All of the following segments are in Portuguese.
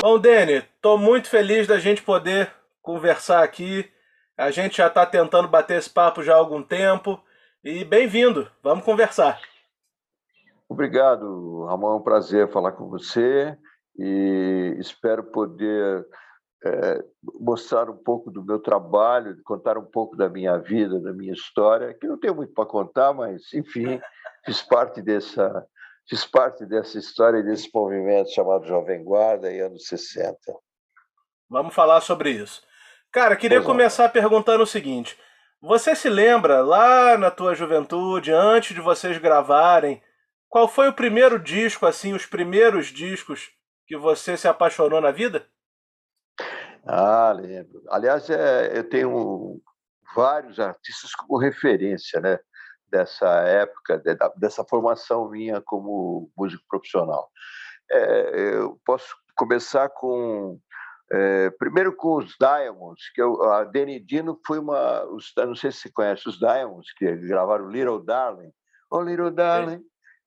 Bom, Dene, estou muito feliz da gente poder conversar aqui. A gente já está tentando bater esse papo já há algum tempo. E bem-vindo, vamos conversar. Obrigado, Ramon. É um prazer falar com você e espero poder é, mostrar um pouco do meu trabalho, contar um pouco da minha vida, da minha história, que não tenho muito para contar, mas, enfim, fiz parte dessa, fiz parte dessa história, desse movimento chamado Jovem Guarda em anos 60. Vamos falar sobre isso. Cara, queria pois começar é. perguntando o seguinte: você se lembra lá na tua juventude, antes de vocês gravarem, qual foi o primeiro disco, assim, os primeiros discos que você se apaixonou na vida? Ah, lembro. Aliás, é, eu tenho vários artistas como referência, né? Dessa época, dessa formação minha como músico profissional. É, eu posso começar com é, primeiro com os Diamonds, que eu, a Danny Dino foi uma. Os, não sei se você conhece os Diamonds, que gravaram Little Darling. Oh, Little Darling.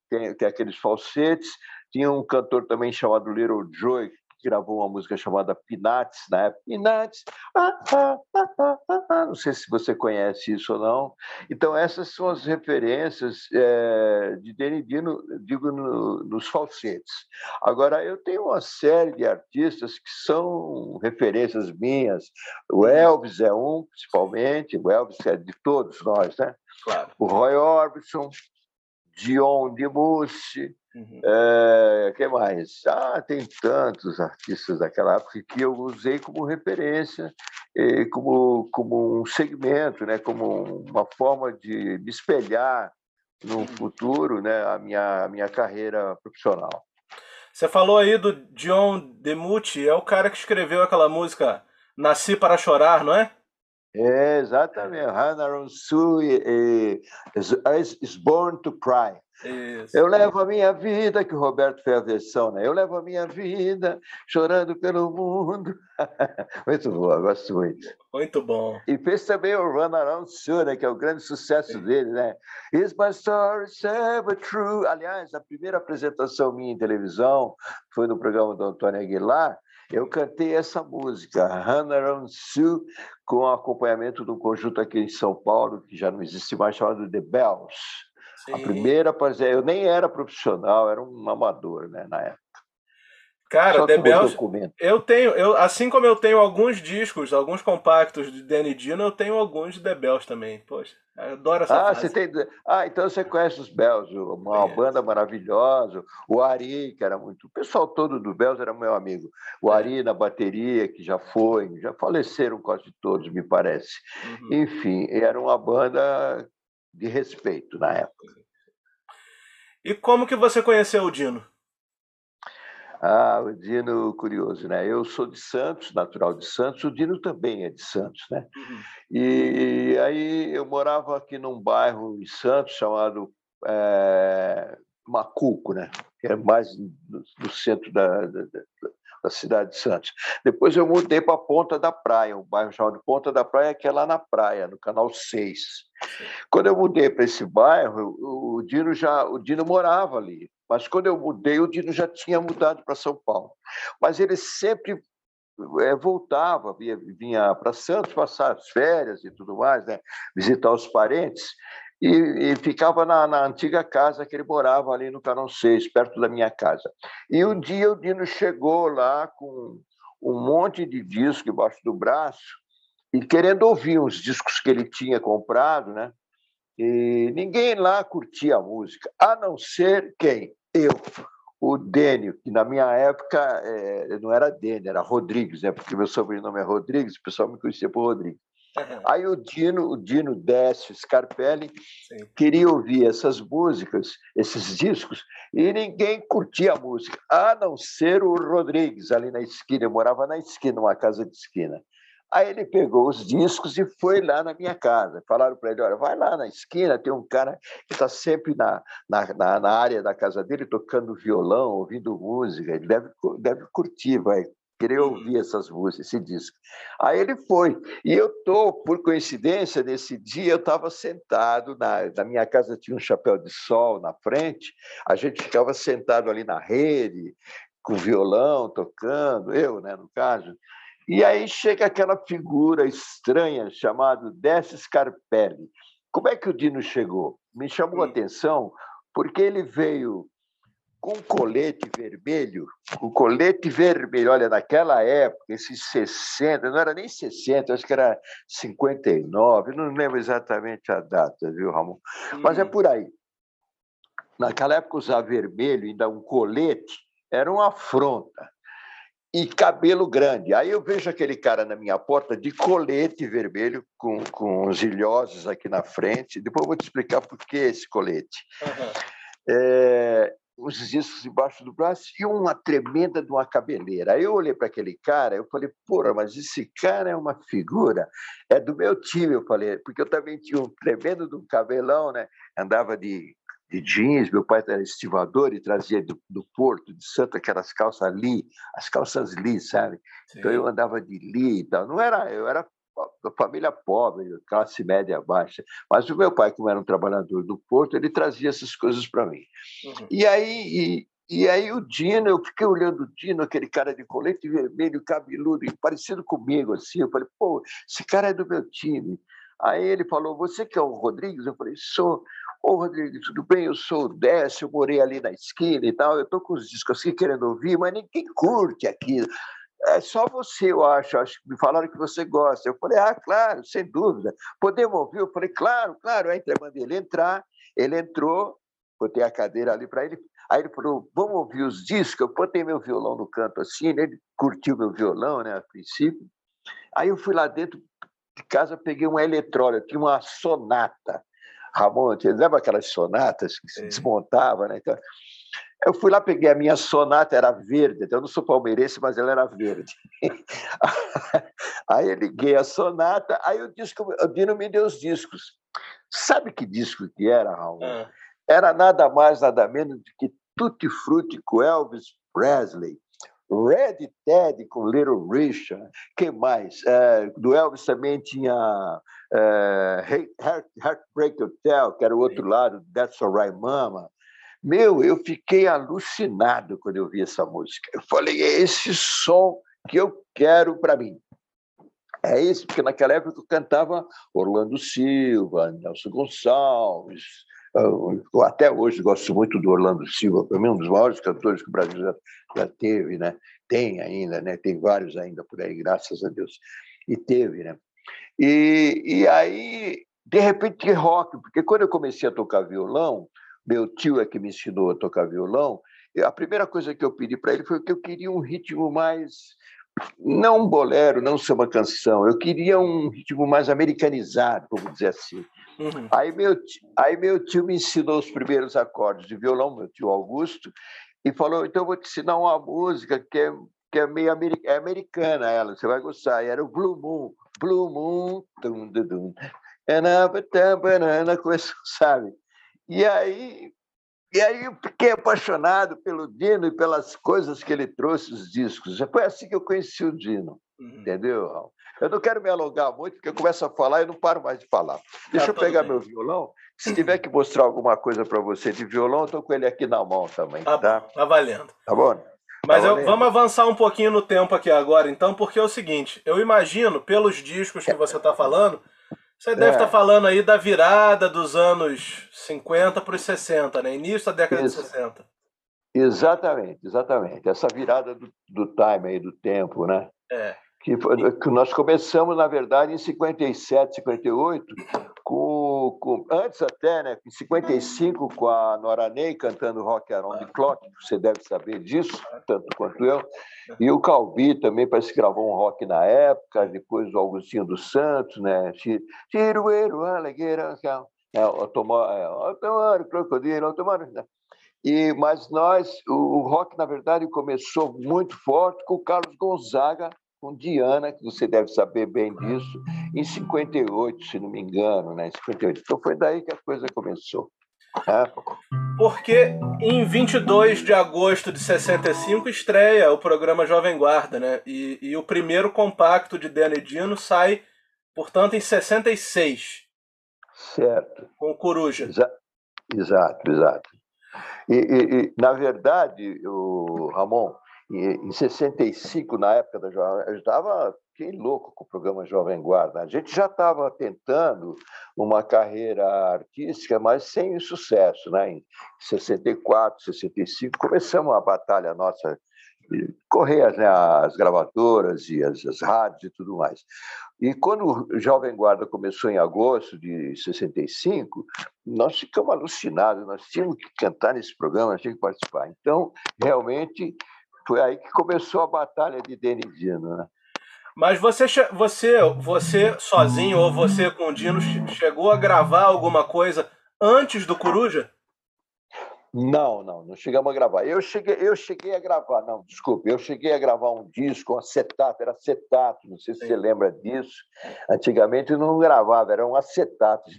Tem, tem aqueles falsetes. Tinha um cantor também chamado Little Joy, gravou uma música chamada Pinates, na época. Pinates, ah, ah, ah, ah, não sei se você conhece isso ou não. Então, essas são as referências é, de Danny Dino, digo, no, nos falsetes. Agora, eu tenho uma série de artistas que são referências minhas. O Elvis é um, principalmente, o Elvis é de todos nós, né? Claro. O Roy Orbison, Dion DeMussy, Uhum. É, que mais? Ah, tem tantos artistas daquela época que eu usei como referência, como, como um segmento, né? como uma forma de, de espelhar no uhum. futuro né? a, minha, a minha carreira profissional. Você falou aí do John DeMucci, é o cara que escreveu aquela música Nasci para Chorar, não é? É, exatamente. Hannah Sue is, is Born to Cry. Isso. Eu levo a minha vida, que o Roberto fez a versão, né? Eu levo a minha vida chorando pelo mundo. muito boa, gosto muito. Muito bom. E fez também o Run Around Sue, né? que é o grande sucesso Sim. dele, né? Is my story ever true? Aliás, a primeira apresentação minha em televisão foi no programa do Antônio Aguilar. Eu cantei essa música, Run Around Sue, com acompanhamento do conjunto aqui em São Paulo, que já não existe mais, chamado The Bells. Sim. A primeira, eu nem era profissional, era um amador, né, na época. Cara, The Bells, eu tenho, eu, assim como eu tenho alguns discos, alguns compactos de Danny Dino, eu tenho alguns de The Bells também. Poxa, adoro essa ah, Você tem, ah, então você conhece os Bells, uma é. banda maravilhosa. O Ari, que era muito. O pessoal todo do Bells era meu amigo. O é. Ari na bateria, que já foi, já faleceram quase todos, me parece. Uhum. Enfim, era uma banda de respeito na época. E como que você conheceu o Dino? Ah, o Dino, curioso, né? Eu sou de Santos, natural de Santos, o Dino também é de Santos, né? Uhum. E aí eu morava aqui num bairro em Santos chamado é, Macuco, né? Que é mais no, centro da, da, da cidade de Santos. Depois eu mudei para Ponta da Praia, um bairro chamado Ponta da Praia, que é lá na praia, no canal 6. Quando eu mudei para esse bairro, o Dino já, o Dino morava ali. Mas quando eu mudei, o Dino já tinha mudado para São Paulo. Mas ele sempre é, voltava, vinha, vinha para Santos passar as férias e tudo mais, né? visitar os parentes e, e ficava na, na, antiga casa que ele morava ali no Canal 6, perto da minha casa. E um dia o Dino chegou lá com um monte de disco embaixo do braço e querendo ouvir os discos que ele tinha comprado, né? E ninguém lá curtia a música, a não ser quem? Eu. O Dênio, que na minha época é, não era Dênio, era Rodrigues, né? porque meu sobrenome é Rodrigues, o pessoal me conhecia por Rodrigues. Aí o Dino, o Dino Décio Scarpelli Sim. queria ouvir essas músicas, esses discos, e ninguém curtia a música, a não ser o Rodrigues, ali na esquina. Eu morava na esquina, uma casa de esquina. Aí ele pegou os discos e foi lá na minha casa. Falaram para ele: olha, vai lá na esquina, tem um cara que está sempre na, na, na, área da casa dele tocando violão, ouvindo música. Ele deve, deve curtir, vai querer ouvir essas músicas, esse disco. Aí ele foi. E eu tô, por coincidência, nesse dia eu estava sentado na, na minha casa tinha um chapéu de sol na frente. A gente ficava sentado ali na rede, com violão, tocando, eu, né, no caso. E aí chega aquela figura estranha chamada Décio Scarpelli. Como é que o Dino chegou? Me chamou a atenção porque ele veio com colete vermelho, com colete vermelho, olha, naquela época, esses 60, não era nem 60, acho que era 59, não lembro exatamente a data, viu, Ramon? Mas é por aí. Naquela época, usar vermelho, ainda um colete, era uma afronta. E cabelo grande. Aí eu vejo aquele cara na minha porta de colete vermelho, com, com os ilhosos aqui na frente. Depois eu vou te explicar por que esse colete. Uhum. É, os discos embaixo do braço e uma tremenda de uma cabeleira. Aí eu olhei para aquele cara, eu falei, porra, mas esse cara é uma figura, é do meu time, eu falei, porque eu também tinha um tremendo de um cabelão, né? Andava de, de jeans, meu pai era estivador e trazia do, do Porto, de Santo, aquelas calças li, as calças li, sabe? Sim. Então eu andava de li e tal. Não era, eu era família pobre, classe média baixa. Mas o meu pai, como era um trabalhador do Porto, ele trazia essas coisas para mim. Uhum. E aí e, e aí o Dino, eu fiquei olhando o Dino, aquele cara de colete vermelho, cabeludo, parecido comigo, assim. Eu falei, pô, esse cara é do meu time. Aí ele falou, você que é o Rodrigues? Eu falei, sou. Ô, Rodrigues, tudo bem? Eu sou o Décio, eu morei ali na esquina e tal. Eu tô com os discos assim querendo ouvir, mas ninguém curte aquilo é só você, eu acho. acho me falaram que você gosta. Eu falei, ah, claro, sem dúvida. Podemos ouvir? Eu falei, claro, claro. Aí mandei ele entrar, ele entrou, botei a cadeira ali para ele. Aí ele falou, vamos ouvir os discos? Eu botei meu violão no canto assim, ele curtiu meu violão, né, a princípio. Aí eu fui lá dentro de casa, peguei uma eletrônica, tinha uma sonata. Ramon, lembra aquelas sonatas que se desmontava, né? Então, eu fui lá, peguei a minha sonata, era verde, eu não sou palmeirense, mas ela era verde. aí eu liguei a sonata, aí o disco, o Dino me deu os discos. Sabe que disco que era, Raul? É. Era nada mais, nada menos do que Tutti Frutti com Elvis Presley. Red Ted com Little Richard, quem mais? É, do Elvis também tinha é, Heart, Heartbreak Hotel, que era o outro lado, That's Alright Mama. Meu, eu fiquei alucinado quando eu vi essa música. Eu falei, é esse som que eu quero para mim. É isso, porque naquela época eu cantava Orlando Silva, Nelson Gonçalves. Eu, até hoje gosto muito do Orlando Silva, para mim um dos maiores cantores que o Brasil já, já teve, né? Tem ainda, né? Tem vários ainda por aí, graças a Deus. E teve, né? E, e aí, de repente, rock, porque quando eu comecei a tocar violão, meu tio é que me ensinou a tocar violão, a primeira coisa que eu pedi para ele foi que eu queria um ritmo mais não um bolero, não uma canção, eu queria um ritmo mais americanizado, vamos dizer assim. Uhum. Aí, meu, aí meu tio me ensinou os primeiros acordes de violão, meu tio Augusto, e falou: então eu vou te ensinar uma música que é, que é meio americ é americana, ela, você vai gostar. E era o Blue Moon, Blue Moon, dum, dum, dum. Começou, sabe? E aí, e aí eu fiquei apaixonado pelo Dino e pelas coisas que ele trouxe, os discos. Foi assim que eu conheci o Dino, uhum. entendeu? Eu não quero me alongar muito, porque eu começo a falar e não paro mais de falar. Deixa tá eu pegar bem. meu violão. Se tiver que mostrar alguma coisa para você de violão, eu estou com ele aqui na mão também. Tá, tá? tá valendo. Tá bom? Mas tá eu, vamos avançar um pouquinho no tempo aqui agora, então, porque é o seguinte: eu imagino, pelos discos que você está falando, você deve estar é. tá falando aí da virada dos anos 50 para os 60, né? Início da década Isso. de 60. Exatamente, exatamente. Essa virada do, do time aí, do tempo, né? É. Que, que nós começamos, na verdade, em 57, 58, com, com, antes até, né, em 55, com a Nora Ney cantando Rock Around the Clock, você deve saber disso, tanto quanto eu, e o Calbi também parece que gravou um rock na época, depois o Augustinho dos Santos, né, Tirueiro, Alegueira, é, Otomaro, Crocodilo, Otomaro, né? E, mas nós, o rock, na verdade, começou muito forte com o Carlos Gonzaga, com Diana, que você deve saber bem disso, em 58, se não me engano, né? Em 58. Então foi daí que a coisa começou. É. Porque em 22 de agosto de 65 estreia o programa Jovem Guarda, né? E, e o primeiro compacto de Dino sai, portanto, em 66. Certo. Com Coruja. Exa exato, exato. E, e, e, na verdade, o Ramon, em 65, na época da Jovem eu estava fiquei louco com o programa Jovem Guarda. A gente já estava tentando uma carreira artística, mas sem sucesso. Né? Em 64, 65, começamos a batalha nossa correr as, né, as gravadoras e as, as, rádios e tudo mais. E quando o Jovem Guarda começou em agosto de 65, nós ficamos alucinados, nós tínhamos que cantar nesse programa, nós tínhamos que participar. Então, realmente, foi aí que começou a batalha de Denidino, né? Mas você, você, você sozinho ou você com o Dino chegou a gravar alguma coisa antes do Coruja? Não, não, não chegamos a gravar. Eu cheguei, eu cheguei a gravar, não, desculpe, eu cheguei a gravar um disco, um acetato, era acetato, não sei se Sim. você lembra disso. Antigamente não gravava, era um acetato.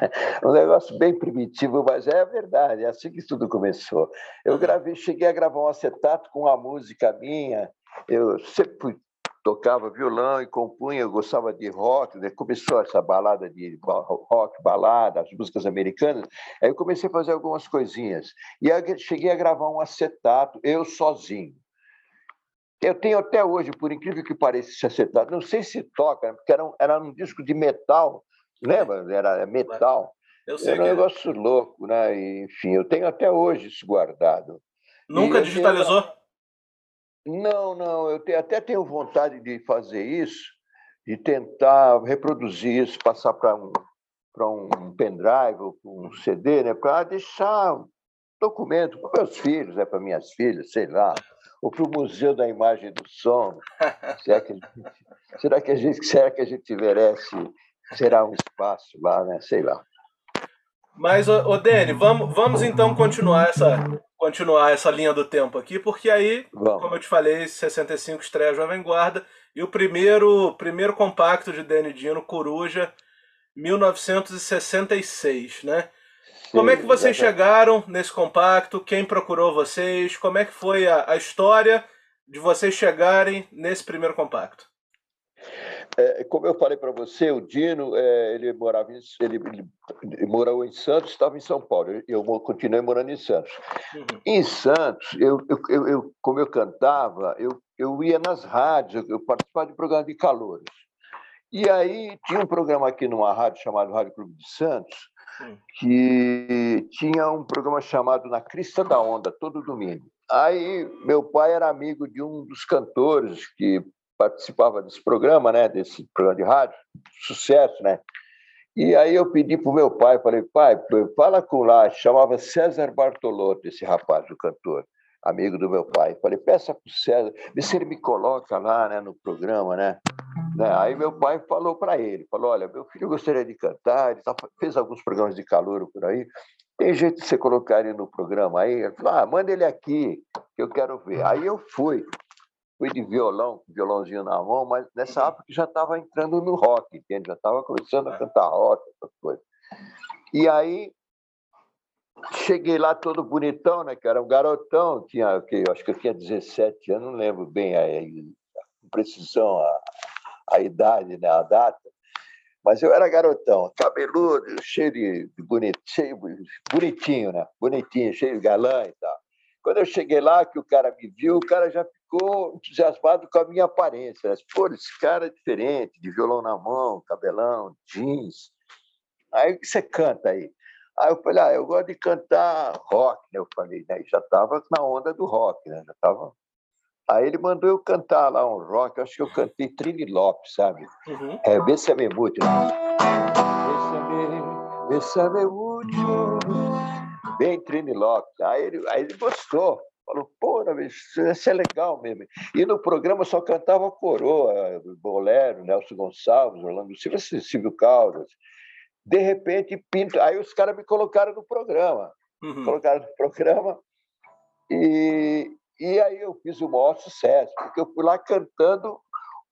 Um negócio bem primitivo, mas é a verdade, é assim que tudo começou. Eu gravei, cheguei a gravar um acetato com uma música minha, eu sempre fui tocava violão e compunha, eu gostava de rock, né? começou essa balada de rock, balada, as músicas americanas, aí eu comecei a fazer algumas coisinhas. E aí cheguei a gravar um acetato, eu sozinho. Eu tenho até hoje, por incrível que pareça, esse acetato, não sei se toca, né? porque era um, era um disco de metal, lembra? Era metal. Eu sei era um é. negócio louco, né? E, enfim, eu tenho até hoje isso guardado. Nunca digitalizou? Tenho... Não, não, eu te, até tenho vontade de fazer isso, de tentar reproduzir isso, passar para um, para um pendrive ou para um CD, né, para deixar documento para meus filhos, né, para minhas filhas, sei lá, ou para o Museu da Imagem e do Som. será, que, será, que a gente, será que a gente merece, será um espaço lá, né? Sei lá. Mas, ô, Dani, vamos, vamos então continuar essa, continuar essa linha do tempo aqui, porque aí, vamos. como eu te falei, 65 estreia Jovem Guarda, e o primeiro, primeiro compacto de Dani Dino, Coruja, 1966, né? Sim, como é que vocês é chegaram nesse compacto? Quem procurou vocês? Como é que foi a, a história de vocês chegarem nesse primeiro compacto? É, como eu falei para você, o Dino, é, ele morava em, ele, ele, morou em Santos, estava em São Paulo. Eu, continuei morando em Santos. Uhum. Em Santos, eu, eu, eu, como eu cantava, eu, eu ia nas rádios, eu, participava de programa de calores. E aí tinha um programa aqui numa rádio chamado Rádio Clube de Santos, uhum. que tinha um programa chamado Na Crista da Onda, todo domingo. Aí meu pai era amigo de um dos cantores que participava desse programa, né, desse programa de rádio, sucesso, né? E aí eu pedi para o meu pai, falei, pai, fala com lá, chamava César Bartolotto, esse rapaz, o cantor, amigo do meu pai. Falei, peça para o César, vê se ele me coloca lá né, no programa, né? né? Aí meu pai falou para ele, falou, olha, meu filho gostaria de cantar, ele tá, fez alguns programas de calor por aí, tem jeito de você colocar ele no programa aí? Ele falou, ah, manda ele aqui, que eu quero ver. Aí eu fui, fui de violão, violãozinho na mão, mas nessa época já estava entrando no rock, entende? Já estava começando a cantar rock, essas coisas. E aí cheguei lá todo bonitão, né? Que era um garotão, tinha, que acho que eu tinha 17 anos, não lembro bem a, a precisão a, a idade, né? A data. Mas eu era garotão, cabeludo, cheio de, cheio, bonitinho, né? Bonitinho, cheio de galã e tal. Quando eu cheguei lá, que o cara me viu, o cara já ficou entusiasmado com a minha aparência. Pô, esse cara é diferente, de violão na mão, cabelão, jeans. Aí o que você canta aí? Aí eu falei, ah, eu gosto de cantar rock, né? Eu falei, né? Já estava na onda do rock, né? Já tava... Aí ele mandou eu cantar lá um rock, acho que eu cantei Trini Lopes, sabe? Uhum. É, Bessame Muito. Né? Bessame, Bessame Muito. Bem Trini Lopes. Aí ele, aí ele gostou. Falou, pô, isso é legal mesmo. E no programa só cantava coroa, bolero, Nelson Gonçalves, Orlando Silva, Silvio Caldas. De repente, pinto. Aí os caras me colocaram no programa. Uhum. Colocaram no programa. E, e aí eu fiz o maior sucesso, porque eu fui lá cantando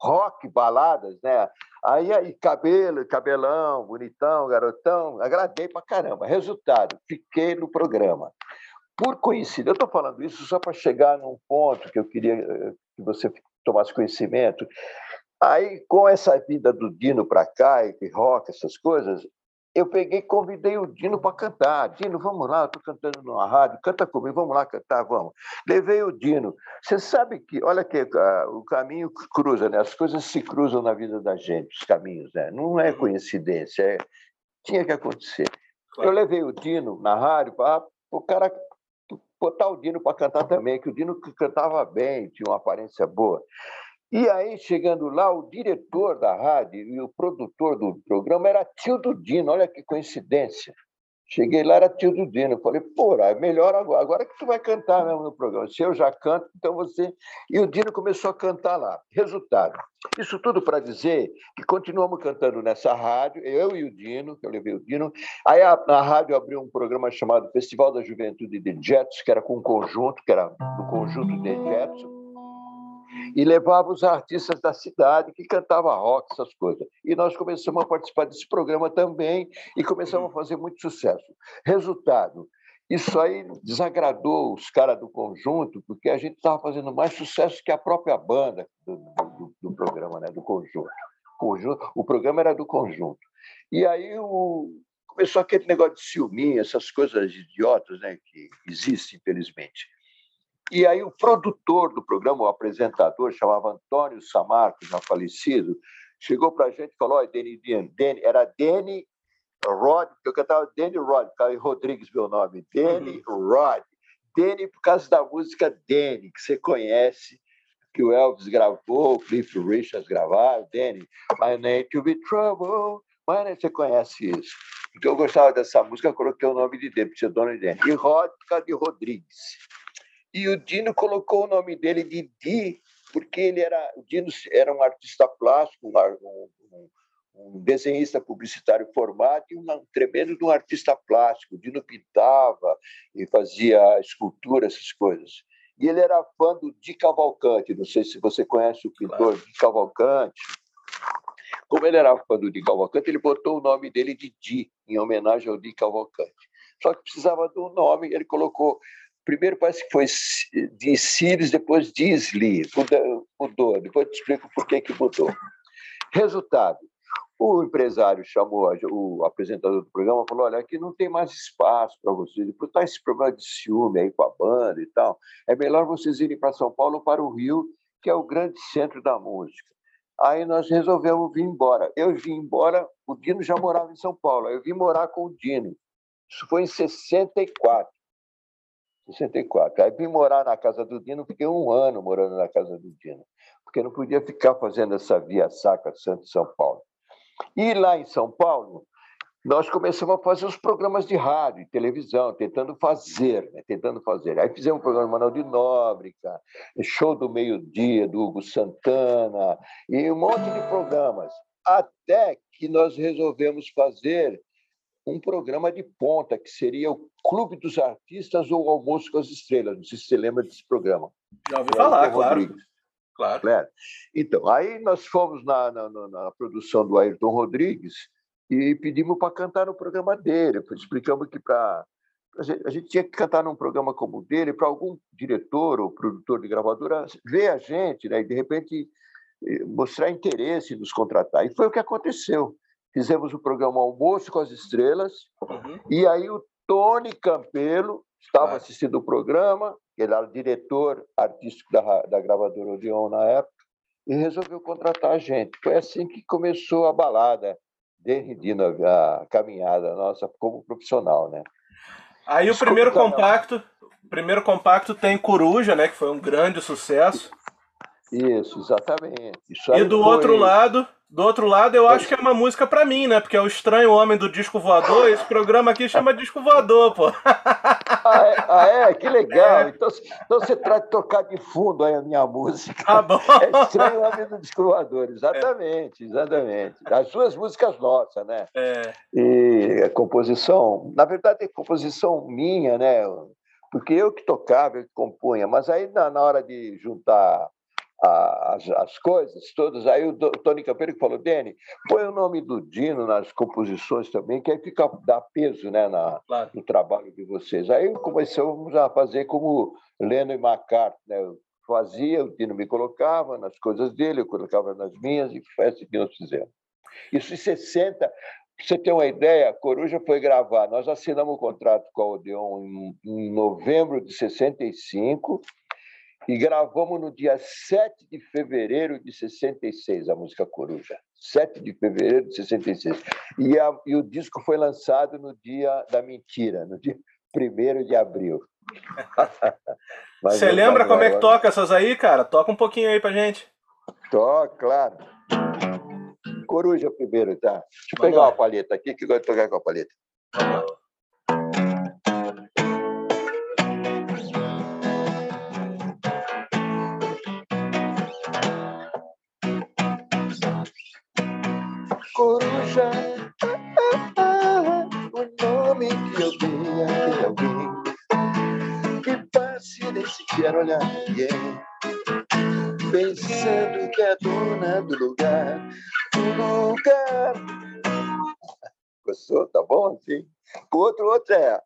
rock, baladas, né? Aí, aí cabelo, cabelão, bonitão, garotão, agradei pra caramba. Resultado, fiquei no programa. Por coincidência, eu estou falando isso só para chegar num ponto que eu queria eh, que você tomasse conhecimento. Aí, com essa vinda do Dino para cá, e rock, essas coisas, eu peguei e convidei o Dino para cantar. Dino, vamos lá, eu estou cantando numa rádio, canta comigo, vamos lá cantar, vamos. Levei o Dino. Você sabe que, olha que uh, o caminho cruza, né? as coisas se cruzam na vida da gente, os caminhos, né? não é coincidência, é... tinha que acontecer. Eu levei o Dino na rádio para o cara botar o Dino para cantar também, que o Dino cantava bem, tinha uma aparência boa. E aí, chegando lá, o diretor da rádio e o produtor do programa era tio do Dino, olha que coincidência. Cheguei lá, era tio do Dino. Falei, pô, é melhor agora, agora que tu vai cantar mesmo no programa. Se eu já canto, então você. E o Dino começou a cantar lá. Resultado. Isso tudo para dizer que continuamos cantando nessa rádio, eu e o Dino, que eu levei o Dino. Aí a, rádio abriu um programa chamado Festival da Juventude de Jets, que era com um conjunto, que era do conjunto de Jets e levava os artistas da cidade que cantavam rock, essas coisas. E nós começamos a participar desse programa também e começamos a fazer muito sucesso. Resultado, isso aí desagradou os caras do conjunto, porque a gente estava fazendo mais sucesso que a própria banda do, do, do programa, né? do conjunto. conjunto. O programa era do conjunto. E aí o, começou aquele negócio de ciúminho, essas coisas idiotas né? que existem, infelizmente. E aí o produtor do programa, o apresentador, chamava Antônio Samarco, já falecido, chegou para a gente e falou, olha, Danny, Danny, era Danny Rod, eu cantava Danny Rod, Caio Rodrigues meu nome, Danny uhum. Rod. Danny por causa da música Danny, que você conhece, que o Elvis gravou, o Cliff Richards gravaram, Danny, My Name to Be Trouble, My name, você conhece isso. Porque eu gostava dessa música, coloquei o nome de Danny, porque é dono de Danny. E Rod por causa de Rodrigues. E o Dino colocou o nome dele de Di, porque ele era, o Dino era um artista plástico, um, um, um desenhista publicitário formado e um tremendo de um artista plástico. O Dino pintava e fazia escultura, essas coisas. E ele era fã do Di Cavalcante, não sei se você conhece o pintor claro. Di Cavalcante. Como ele era fã do Di Cavalcante, ele botou o nome dele de Di, em homenagem ao Di Cavalcante. Só que precisava de um nome, ele colocou primeiro parece que foi de Sirius, depois de Sli, mudou, depois eu te explico por que, que mudou. Resultado, o empresário chamou o apresentador do programa e falou: Olha, aqui não tem mais espaço para vocês, depois está esse problema de ciúme aí com a banda e tal. É melhor vocês irem para São Paulo ou para o Rio, que é o grande centro da música. Aí nós resolvemos vir embora. Eu vim embora, o Dino já morava em São Paulo, eu vim morar com o Dino. Isso foi em 64. 64. Aí vim morar na casa do Dino, fiquei um ano morando na casa do Dino, porque não podia ficar fazendo essa via saca Santo-São Paulo. E lá em São Paulo, nós começamos a fazer os programas de rádio e televisão, tentando fazer, né? tentando fazer. Aí fizemos o programa Manuel de Nóbrega, Show do Meio-Dia, do Hugo Santana, e um monte de programas. Até que nós resolvemos fazer um programa de ponta, que seria o Clube dos Artistas ou Almoço com as Estrelas. Não sei se você lembra desse programa. Já ouvi falar, claro. claro. É. Então, aí nós fomos na, na, na, produção do Ayrton Rodrigues e pedimos para cantar no programa dele. Explicamos que para a gente tinha que cantar num programa como o dele para algum diretor ou produtor de gravadora ver a gente né, e, de repente, eh, mostrar interesse em nos contratar. E foi o que aconteceu fizemos o programa Almoço com as Estrelas, uhum. e aí o Tony Campelo estava assistindo o programa, ele era diretor artístico da, da gravadora Odeon na época, e resolveu contratar a gente. Foi assim que começou a balada, desde a caminhada nossa como profissional, né? Aí Desculpa, o primeiro compacto, o primeiro compacto tem Coruja, né, que foi um grande sucesso. Isso, exatamente. Isso e do foi... outro lado, do outro lado, eu acho que é uma música pra mim, né? Porque é o estranho homem do disco voador. Esse programa aqui chama disco voador, pô. Ah, é? Ah, é? Que legal. É. Então, então você trata de tocar de fundo aí a minha música. Ah, bom. É estranho homem do disco voador. Exatamente, exatamente. As suas músicas nossas, né? É. E a composição, na verdade, é composição minha, né? Porque eu que tocava, eu que compunha. Mas aí, na, na hora de juntar as, as coisas todas. Aí o Tony Campeiro que falou, Dene, põe o nome do Dino nas composições também, que aí fica, dá peso né, na, claro. no trabalho de vocês. Aí começamos a fazer como Leno e McCartney, né? Eu fazia, o Dino me colocava nas coisas dele, eu colocava nas minhas, e foi assim que nós fizemos. Isso em 60, você ter uma ideia, a Coruja foi gravar. Nós assinamos o contrato com a Odeon em, em novembro de 65 e gravamos no dia 7 de fevereiro de 66 a música Coruja. 7 de fevereiro de 66. E, a, e o disco foi lançado no dia da mentira, no dia 1 de abril. Você lembra como é que toca essas aí, cara? Toca um pouquinho aí pra gente. Toca, claro. Coruja primeiro, tá? Deixa eu pegar uma palheta aqui, que eu vou tocar com a palheta. O nome que eu dei a alguém que passe nem sequer olhar ninguém, pensando que é dona do lugar lugar. Gostou? Tá bom assim? O outro, outro é.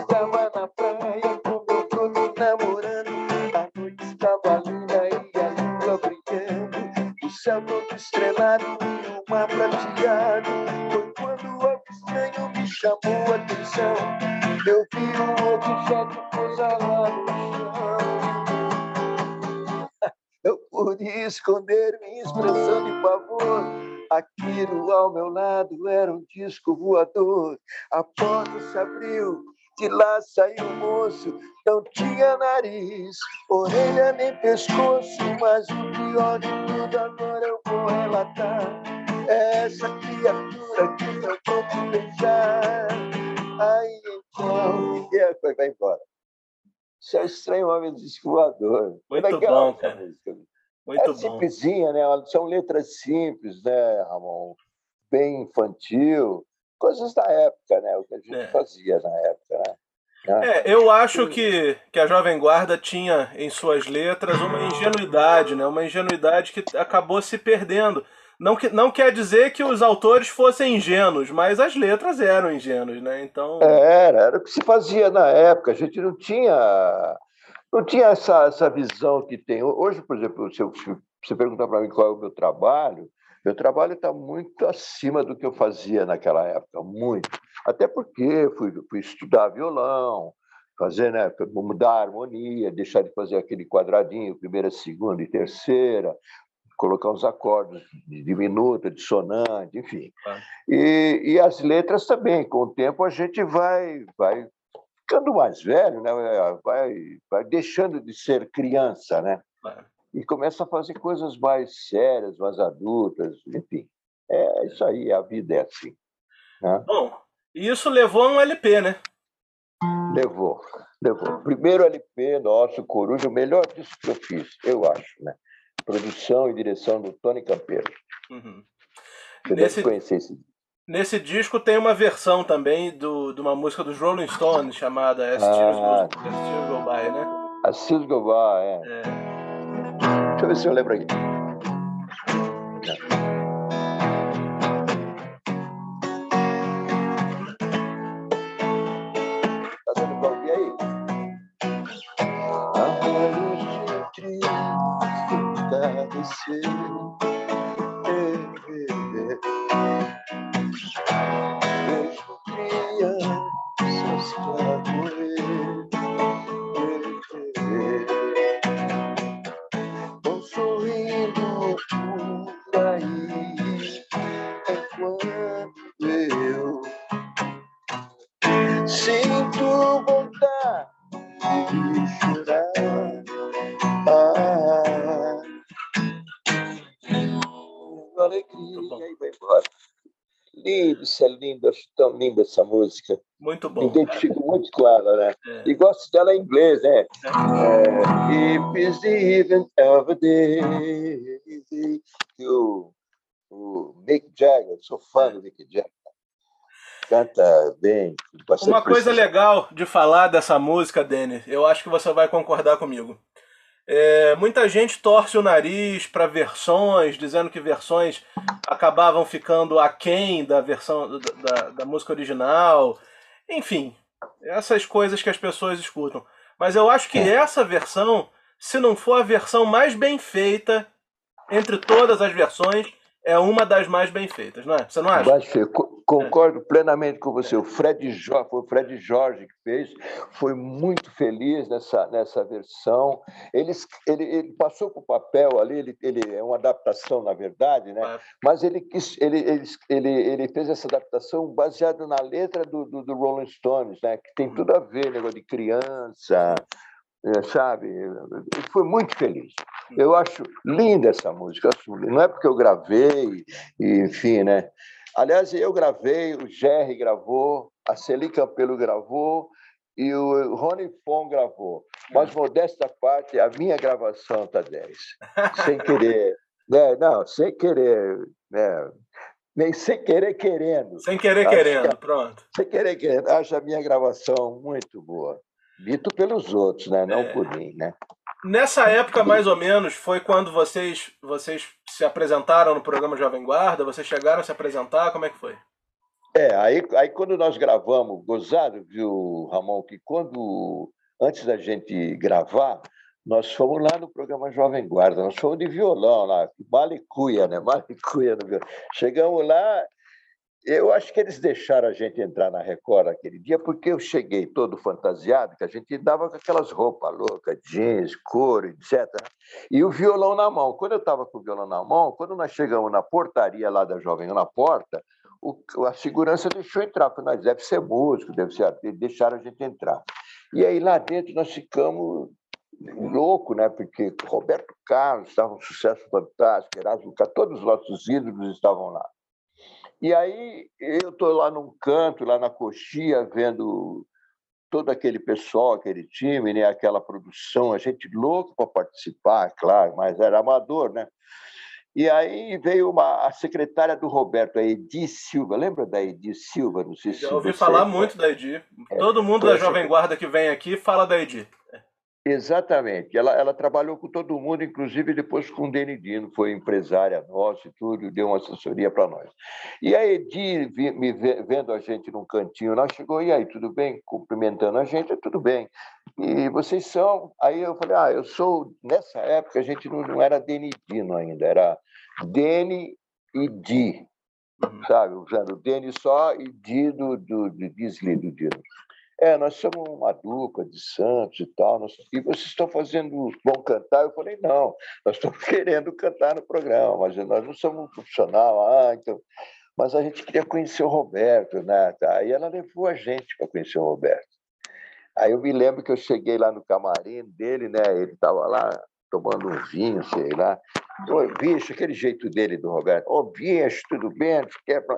Estava na praia com meu dono namorando. A noite estava linda e a lua brilhando. O céu todo estrelado o mar prateado. Foi quando algo estranho me chamou a atenção. Eu vi um objeto pousar lá no eu pude esconder minha expressão de pavor. Aquilo ao meu lado era um disco voador. A porta se abriu, de lá saiu o moço. Não tinha nariz, orelha nem pescoço. Mas o pior de tudo agora eu vou relatar. É essa criatura que eu vou te beijar. Aí então, e aí, vai embora. Isso é estranho homem disco voador. Muito é legal, bom, cara. Música. Muito é simplesinha, né? São letras simples, né, Ramon? Bem infantil. Coisas da época, né? O que a gente é. fazia na época, né? É, eu acho que, que a Jovem Guarda tinha em suas letras uma ingenuidade, né? Uma ingenuidade que acabou se perdendo. Não, que, não quer dizer que os autores fossem ingênuos, mas as letras eram ingênuas, né? Então. Era, era o que se fazia na época. A gente não tinha, não tinha essa, essa visão que tem. Hoje, por exemplo, se você perguntar para mim qual é o meu trabalho, meu trabalho está muito acima do que eu fazia naquela época, muito. Até porque fui, fui estudar violão, fazer, né, mudar a harmonia, deixar de fazer aquele quadradinho, primeira, segunda e terceira, colocar uns acordes de diminuta, dissonante, enfim. Ah. E, e as letras também, com o tempo a gente vai, vai ficando mais velho, né? vai, vai deixando de ser criança, né? Ah. E começa a fazer coisas mais sérias, mais adultas, enfim. É isso aí, a vida é assim. Né? Bom, e isso levou a um LP, né? Levou, levou. Primeiro LP nosso, Coruja, o melhor disco que eu fiz, eu acho, né? Produção e direção do Tony Campeiro. Uhum. Você nesse, deve conhecer esse Nesse disco tem uma versão também do, de uma música dos Rolling Stones chamada As Tears, ah, Go, Go By, né? As Tears Go By, é. é. Deixa eu ver se eu lembro aqui. Linda essa música. Muito bom. Me identifico muito com ela, né? É. E gosto dela em inglês, né? É. É, If it's the even of a day. O, o Mick Jagger, sou fã do Mick Jagger. Canta bem. Uma coisa legal de falar dessa música, Denis, eu acho que você vai concordar comigo. É, muita gente torce o nariz para versões, dizendo que versões acabavam ficando aquém da versão da, da, música original. Enfim, essas coisas que as pessoas escutam. Mas eu acho que é. essa versão, se não for a versão mais bem feita entre todas as versões, é uma das mais bem feitas, não é? Você não acha? Concordo é. plenamente com você. O Fred Jorge, foi o Fred Jorge que fez, foi muito feliz nessa, nessa versão. Ele, ele, ele passou para o papel ali, ele, ele é uma adaptação, na verdade, né? É. mas ele, quis, ele, ele, ele, ele fez essa adaptação baseada na letra do, do, do Rolling Stones, né? que tem uhum. tudo a ver, negócio de criança, sabe? Foi muito feliz. Eu acho linda essa música. Não é porque eu gravei, enfim, né? Aliás, eu gravei, o Jerry gravou, a Celi Campelo gravou e o Rony Fon gravou. Mas, modesta parte, a minha gravação está 10. Sem querer. Né? Não, sem querer. Né? Nem sem querer querendo. Sem querer querendo, pronto. Sem querer querendo. Acho a minha gravação muito boa. Dito pelos outros, né? não é. por mim. Né? Nessa época, mais ou menos, foi quando vocês, vocês se apresentaram no programa Jovem Guarda? Vocês chegaram a se apresentar? Como é que foi? É, aí, aí quando nós gravamos, gozado, viu, Ramon, que quando, antes da gente gravar, nós fomos lá no programa Jovem Guarda, nós fomos de violão lá, malicuia, né? Malicuia no violão. Chegamos lá, eu acho que eles deixaram a gente entrar na Record aquele dia porque eu cheguei todo fantasiado, que a gente dava com aquelas roupas loucas, jeans, couro, etc. E o violão na mão. Quando eu estava com o violão na mão, quando nós chegamos na portaria lá da Jovem, na porta, o, a segurança deixou entrar, porque nós deve ser músico, deve ser, deixaram a gente entrar. E aí lá dentro nós ficamos louco, né? Porque Roberto Carlos estava um sucesso fantástico, Erasmo, todos os nossos ídolos estavam lá. E aí eu estou lá num canto, lá na coxia, vendo todo aquele pessoal, aquele time, né? aquela produção, a gente louco para participar, claro, mas era amador, né? E aí veio uma, a secretária do Roberto, a Edi Silva. Lembra da Edi Silva? Não sei se Já ouvi falar muito da Edi. É, Todo mundo da Jovem Guarda que vem aqui fala da Edi. Exatamente. Ela, ela trabalhou com todo mundo, inclusive depois com o Denidino, foi empresária nossa e tudo, deu uma assessoria para nós. E a Edi, me vendo a gente num cantinho lá, chegou, e aí, tudo bem? Cumprimentando a gente, tudo bem. E vocês são? Aí eu falei, ah, eu sou... Nessa época a gente não, não era Denidino ainda, era Deni e Di, uhum. sabe? Usando Deni só e Di do, do, do Disney, do Dino. É, nós somos uma dupla de Santos e tal, nós, e vocês estão fazendo bom cantar? Eu falei, não, nós estamos querendo cantar no programa, mas nós não somos um profissional, ah, então... Mas a gente queria conhecer o Roberto, né? Aí ela levou a gente para conhecer o Roberto. Aí eu me lembro que eu cheguei lá no camarim dele, né? Ele estava lá tomando um vinho, sei lá. Oi, bicho, aquele jeito dele do Roberto. Ô, oh, bicho, tudo bem?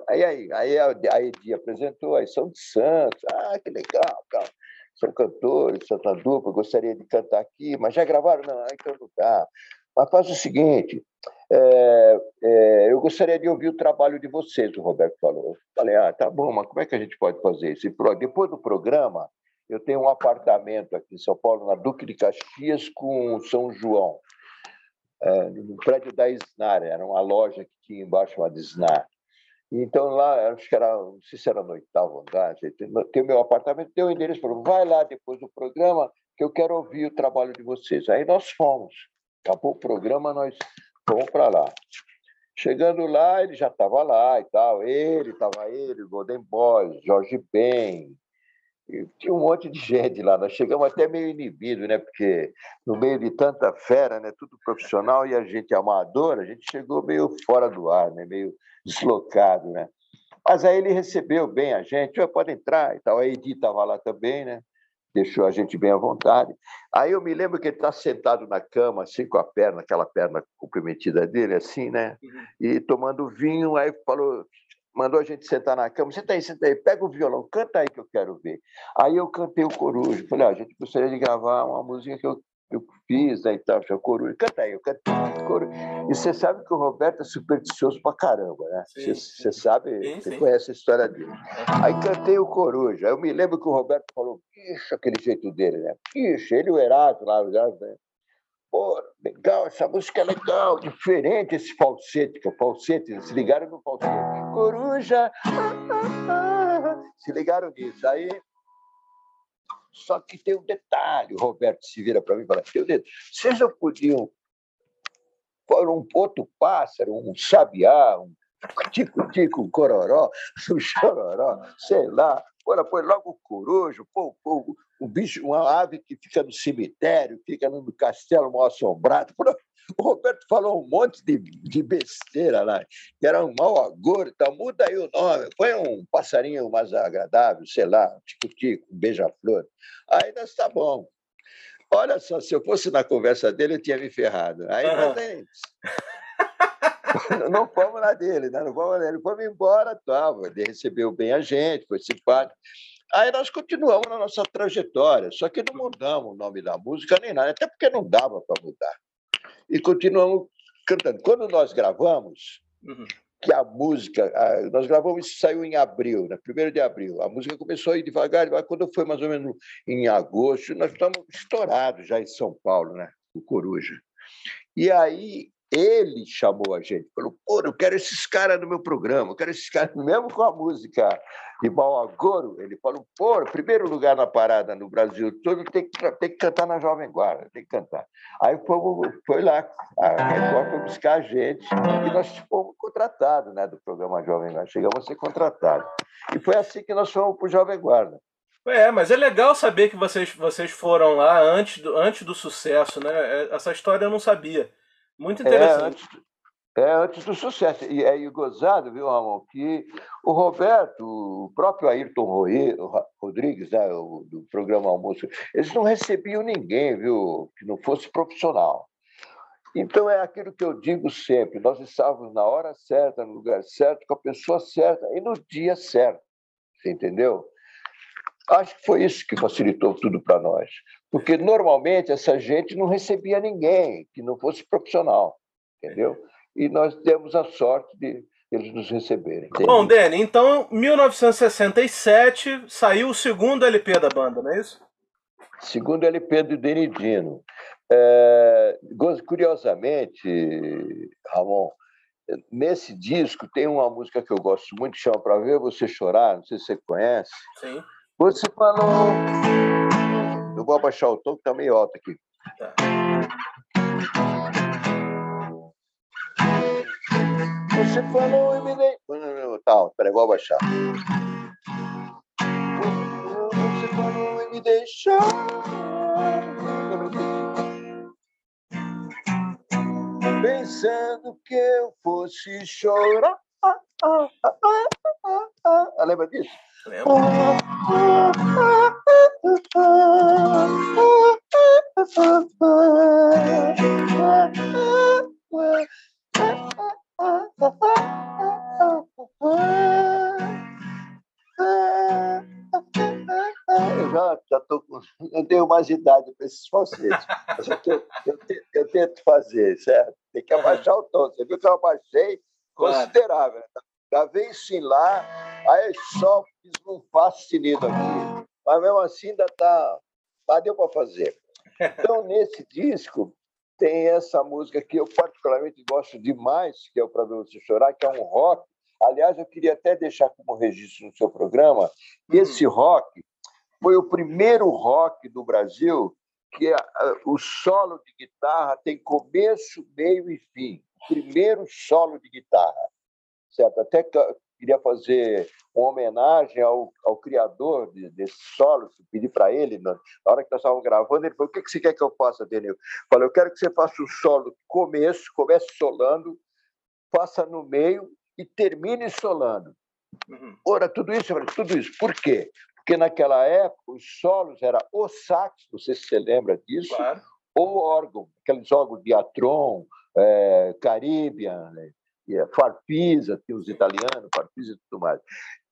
Aí, aí, aí a Edi apresentou, aí são de Santos. Ah, que legal, cara. São cantores, Santa Dupla, gostaria de cantar aqui, mas já gravaram? Não, então não dá. Mas faz o seguinte, é, é, eu gostaria de ouvir o trabalho de vocês, o Roberto falou. Eu falei, ah, tá bom, mas como é que a gente pode fazer isso? Depois do programa, eu tenho um apartamento aqui em São Paulo, na Duque de Caxias, com São João, é, no prédio da Snar, era uma loja que tinha embaixo uma Snar. Então lá, acho que era, não sei se era no oitavo andar, tem o meu apartamento, deu o endereço, falou, vai lá depois do programa, que eu quero ouvir o trabalho de vocês. Aí nós fomos. Acabou o programa, nós fomos para lá. Chegando lá, ele já estava lá e tal. Ele, estava ele, Golden Boys, Jorge Ben, tinha um monte de gente lá. Nós chegamos até meio inibido, né? Porque no meio de tanta fera, né? Tudo profissional e a gente amador, a gente chegou meio fora do ar, né? Meio deslocado, né? Mas aí ele recebeu bem a gente, pode entrar e tal. A Edi estava lá também, né? Deixou a gente bem à vontade. Aí eu me lembro que ele está sentado na cama, assim, com a perna, aquela perna comprometida dele, assim, né? Uhum. E tomando vinho. Aí falou: mandou a gente sentar na cama, senta aí, senta aí, pega o violão, canta aí que eu quero ver. Aí eu cantei o Coruja, falei, ah, a gente gostaria de gravar uma música que eu, eu fiz, né, e tal, Coruja, canta aí, eu cantei Coruja. E você sabe que o Roberto é supersticioso pra caramba, né? Você, sabe, você conhece a história dele. Aí cantei o Coruja, eu me lembro que o Roberto falou, bicho, aquele jeito dele, né? Bicho, ele e o Erato lá, né? Pô, legal, essa música é legal, diferente esse falsete, que é o falsete, se ligaram no falsete. Coruja, se ligaram nisso. Aí, só que tem um detalhe, o Roberto se vira para mim e fala, vocês não podiam um outro pássaro, um sabiá, um tico-tico, um cororó, um chororó, sei lá. Ora, põe logo o corujo, pô, pô, um bicho, uma ave que fica no cemitério, fica no castelo mal assombrado. O Roberto falou um monte de, de besteira lá, que era um mau agouro, então muda aí o nome, põe um passarinho mais agradável, sei lá, tico-tico, um beija-flor. Aí nós tá bom. Olha só, se eu fosse na conversa dele, eu tinha me ferrado. Aí uhum. nós nem... não fomos na dele, né? não fomos nele, fomos embora, tal. ele recebeu bem a gente, foi simpático. Aí nós continuamos na nossa trajetória, só que não mudamos o nome da música nem nada, até porque não dava para mudar. E continuamos cantando. Quando nós gravamos, uhum. que a música, a, nós gravamos isso saiu em abril, né? primeiro de abril. A música começou a ir devagar, devagar. Quando foi mais ou menos em agosto, nós estamos estourados já em São Paulo, né? O Coruja. E aí ele chamou a gente, falou: pô, eu quero esses caras no meu programa, eu quero esses caras, mesmo com a música de Balagoro, ele falou: pô, primeiro lugar na parada no Brasil todo tem que, tem que cantar na Jovem Guarda, tem que cantar. Aí foi, foi lá, a Record foi buscar a gente e nós fomos contratados né, do programa Jovem Guarda, chegamos a ser contratados. E foi assim que nós fomos para o Jovem Guarda. É, mas é legal saber que vocês, vocês foram lá antes do, antes do sucesso, né? É, essa história eu não sabia. Muito interessante. É, antes, é, antes do sucesso. E é gozado, viu, Ramon, que o Roberto, o próprio Ayrton Rodrigues, né, do programa Almoço, eles não recebiam ninguém, viu, que não fosse profissional. Então é aquilo que eu digo sempre: nós estávamos na hora certa, no lugar certo, com a pessoa certa e no dia certo. Você entendeu? Acho que foi isso que facilitou tudo para nós. Porque normalmente essa gente não recebia ninguém que não fosse profissional, entendeu? E nós temos a sorte de eles nos receberem. Entendeu? Bom, Dani, então 1967 saiu o segundo LP da banda, não é isso? Segundo LP do Denidino. É, curiosamente, Ramon, nesse disco tem uma música que eu gosto muito que chama Para Ver Você Chorar, não sei se você conhece. Sim. Você falou. Eu vou abaixar o tom que tá meio alto aqui. Tá. Você falou e me dei. Tá, peraí, vou abaixar. Você falou e me deixou. Pensando que eu fosse chorar. Ah, ah, ah, lembra disso? Lembro. Eu já, já tô com, tenho mais idade para esses falsetes. Eu, eu, tento fazer, certo? Tem que abaixar o tom. Você viu que eu abaixei considerável. Sim lá, aí só fiz um fascinido aqui. Mas mesmo assim ainda tá, tá deu para fazer. Então, nesse disco, tem essa música que eu particularmente gosto demais, que é o Pra Ver Você Chorar, que é um rock. Aliás, eu queria até deixar como registro no seu programa que uhum. esse rock foi o primeiro rock do Brasil que é, o solo de guitarra tem começo, meio e fim. Primeiro solo de guitarra Até queria fazer uma homenagem ao, ao criador de, desse solo, pedi para ele, na, hora que nós estávamos gravando, ele falou, o que, que você quer que eu faça, Denil? Falei, eu quero que você faça o solo começo, comece solando, faça no meio e termine solando. Uhum. Ora, tudo isso, falei, tudo isso. Por quê? Porque naquela época os solos era o sax, não sei se você lembra disso, claro. ou órgão, aqueles órgãos de Atron, é, Caribbean, né? É Farfisa, tinha os italianos, Farfisa e tudo mais.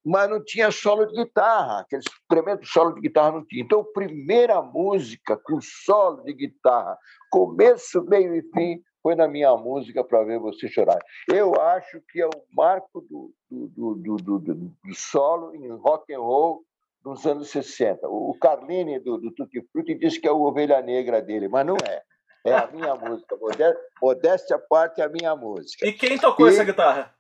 Mas não tinha solo de guitarra, aquele tremendo solo de guitarra não tinha. Então, primeira música com solo de guitarra, começo, meio e fim, foi na minha música para ver você chorar. Eu acho que é o marco do, do, do, do, do solo em rock and roll dos anos 60. O Carlini, do, do Tutti Frutti, disse que é o ovelha negra dele, mas não é. É a minha música. Modéstia à parte é a minha música. E quem tocou e... essa guitarra?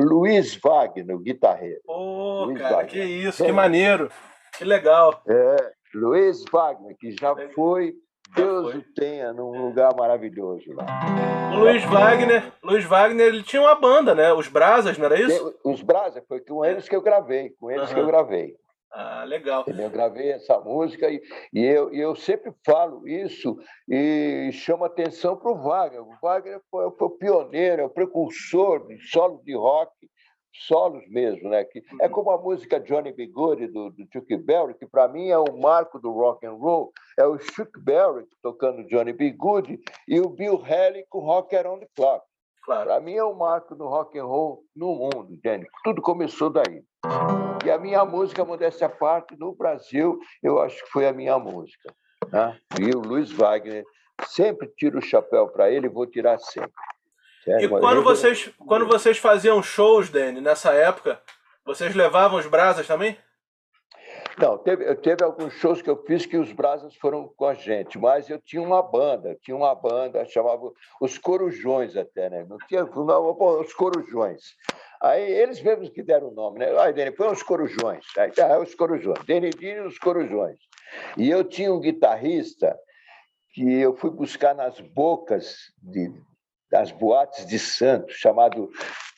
Luiz Wagner, guitarreiro. Ô, oh, cara, Wagner. que isso, que maneiro. Que legal. É, Luiz Wagner, que já foi Deus o tenha num lugar maravilhoso lá. O Luiz Wagner, Luiz Wagner, ele tinha uma banda, né? Os Brasas, não era isso? Os Brasas, foi com eles que eu gravei, com eles uhum. que eu gravei. Ah, legal. Eu gravei essa música e, e eu, eu sempre falo isso e chamo atenção para o Wagner. O Wagner foi, foi o pioneiro, é o precursor de solo de rock solos mesmo, né? Que é uhum. como a música Johnny B. Good do, do Chuck Berry, que para mim é o marco do rock and roll, é o Chuck Berry tocando Johnny B. Good e o Bill Haley com Rock Around the Clock. Claro. Para mim é o marco do rock and roll no mundo, entende? Tudo começou daí. E a minha música, modéstia à parte, no Brasil, eu acho que foi a minha música. Né? E o Luiz Wagner, sempre tiro o chapéu para ele, vou tirar sempre. É, e quando vocês, quando vocês faziam shows, Dani, nessa época, vocês levavam os brasas também? Não, teve, teve alguns shows que eu fiz que os brasas foram com a gente, mas eu tinha uma banda, tinha uma banda, chamava os Corujões até, né? Não tinha, não, os Corujões. Aí eles mesmos que deram o nome, né? Ai, Dani, põe os Corujões. Aí tá, os Corujões. Denidinho e os Corujões. E eu tinha um guitarrista que eu fui buscar nas bocas de, das boates de Santos, chamado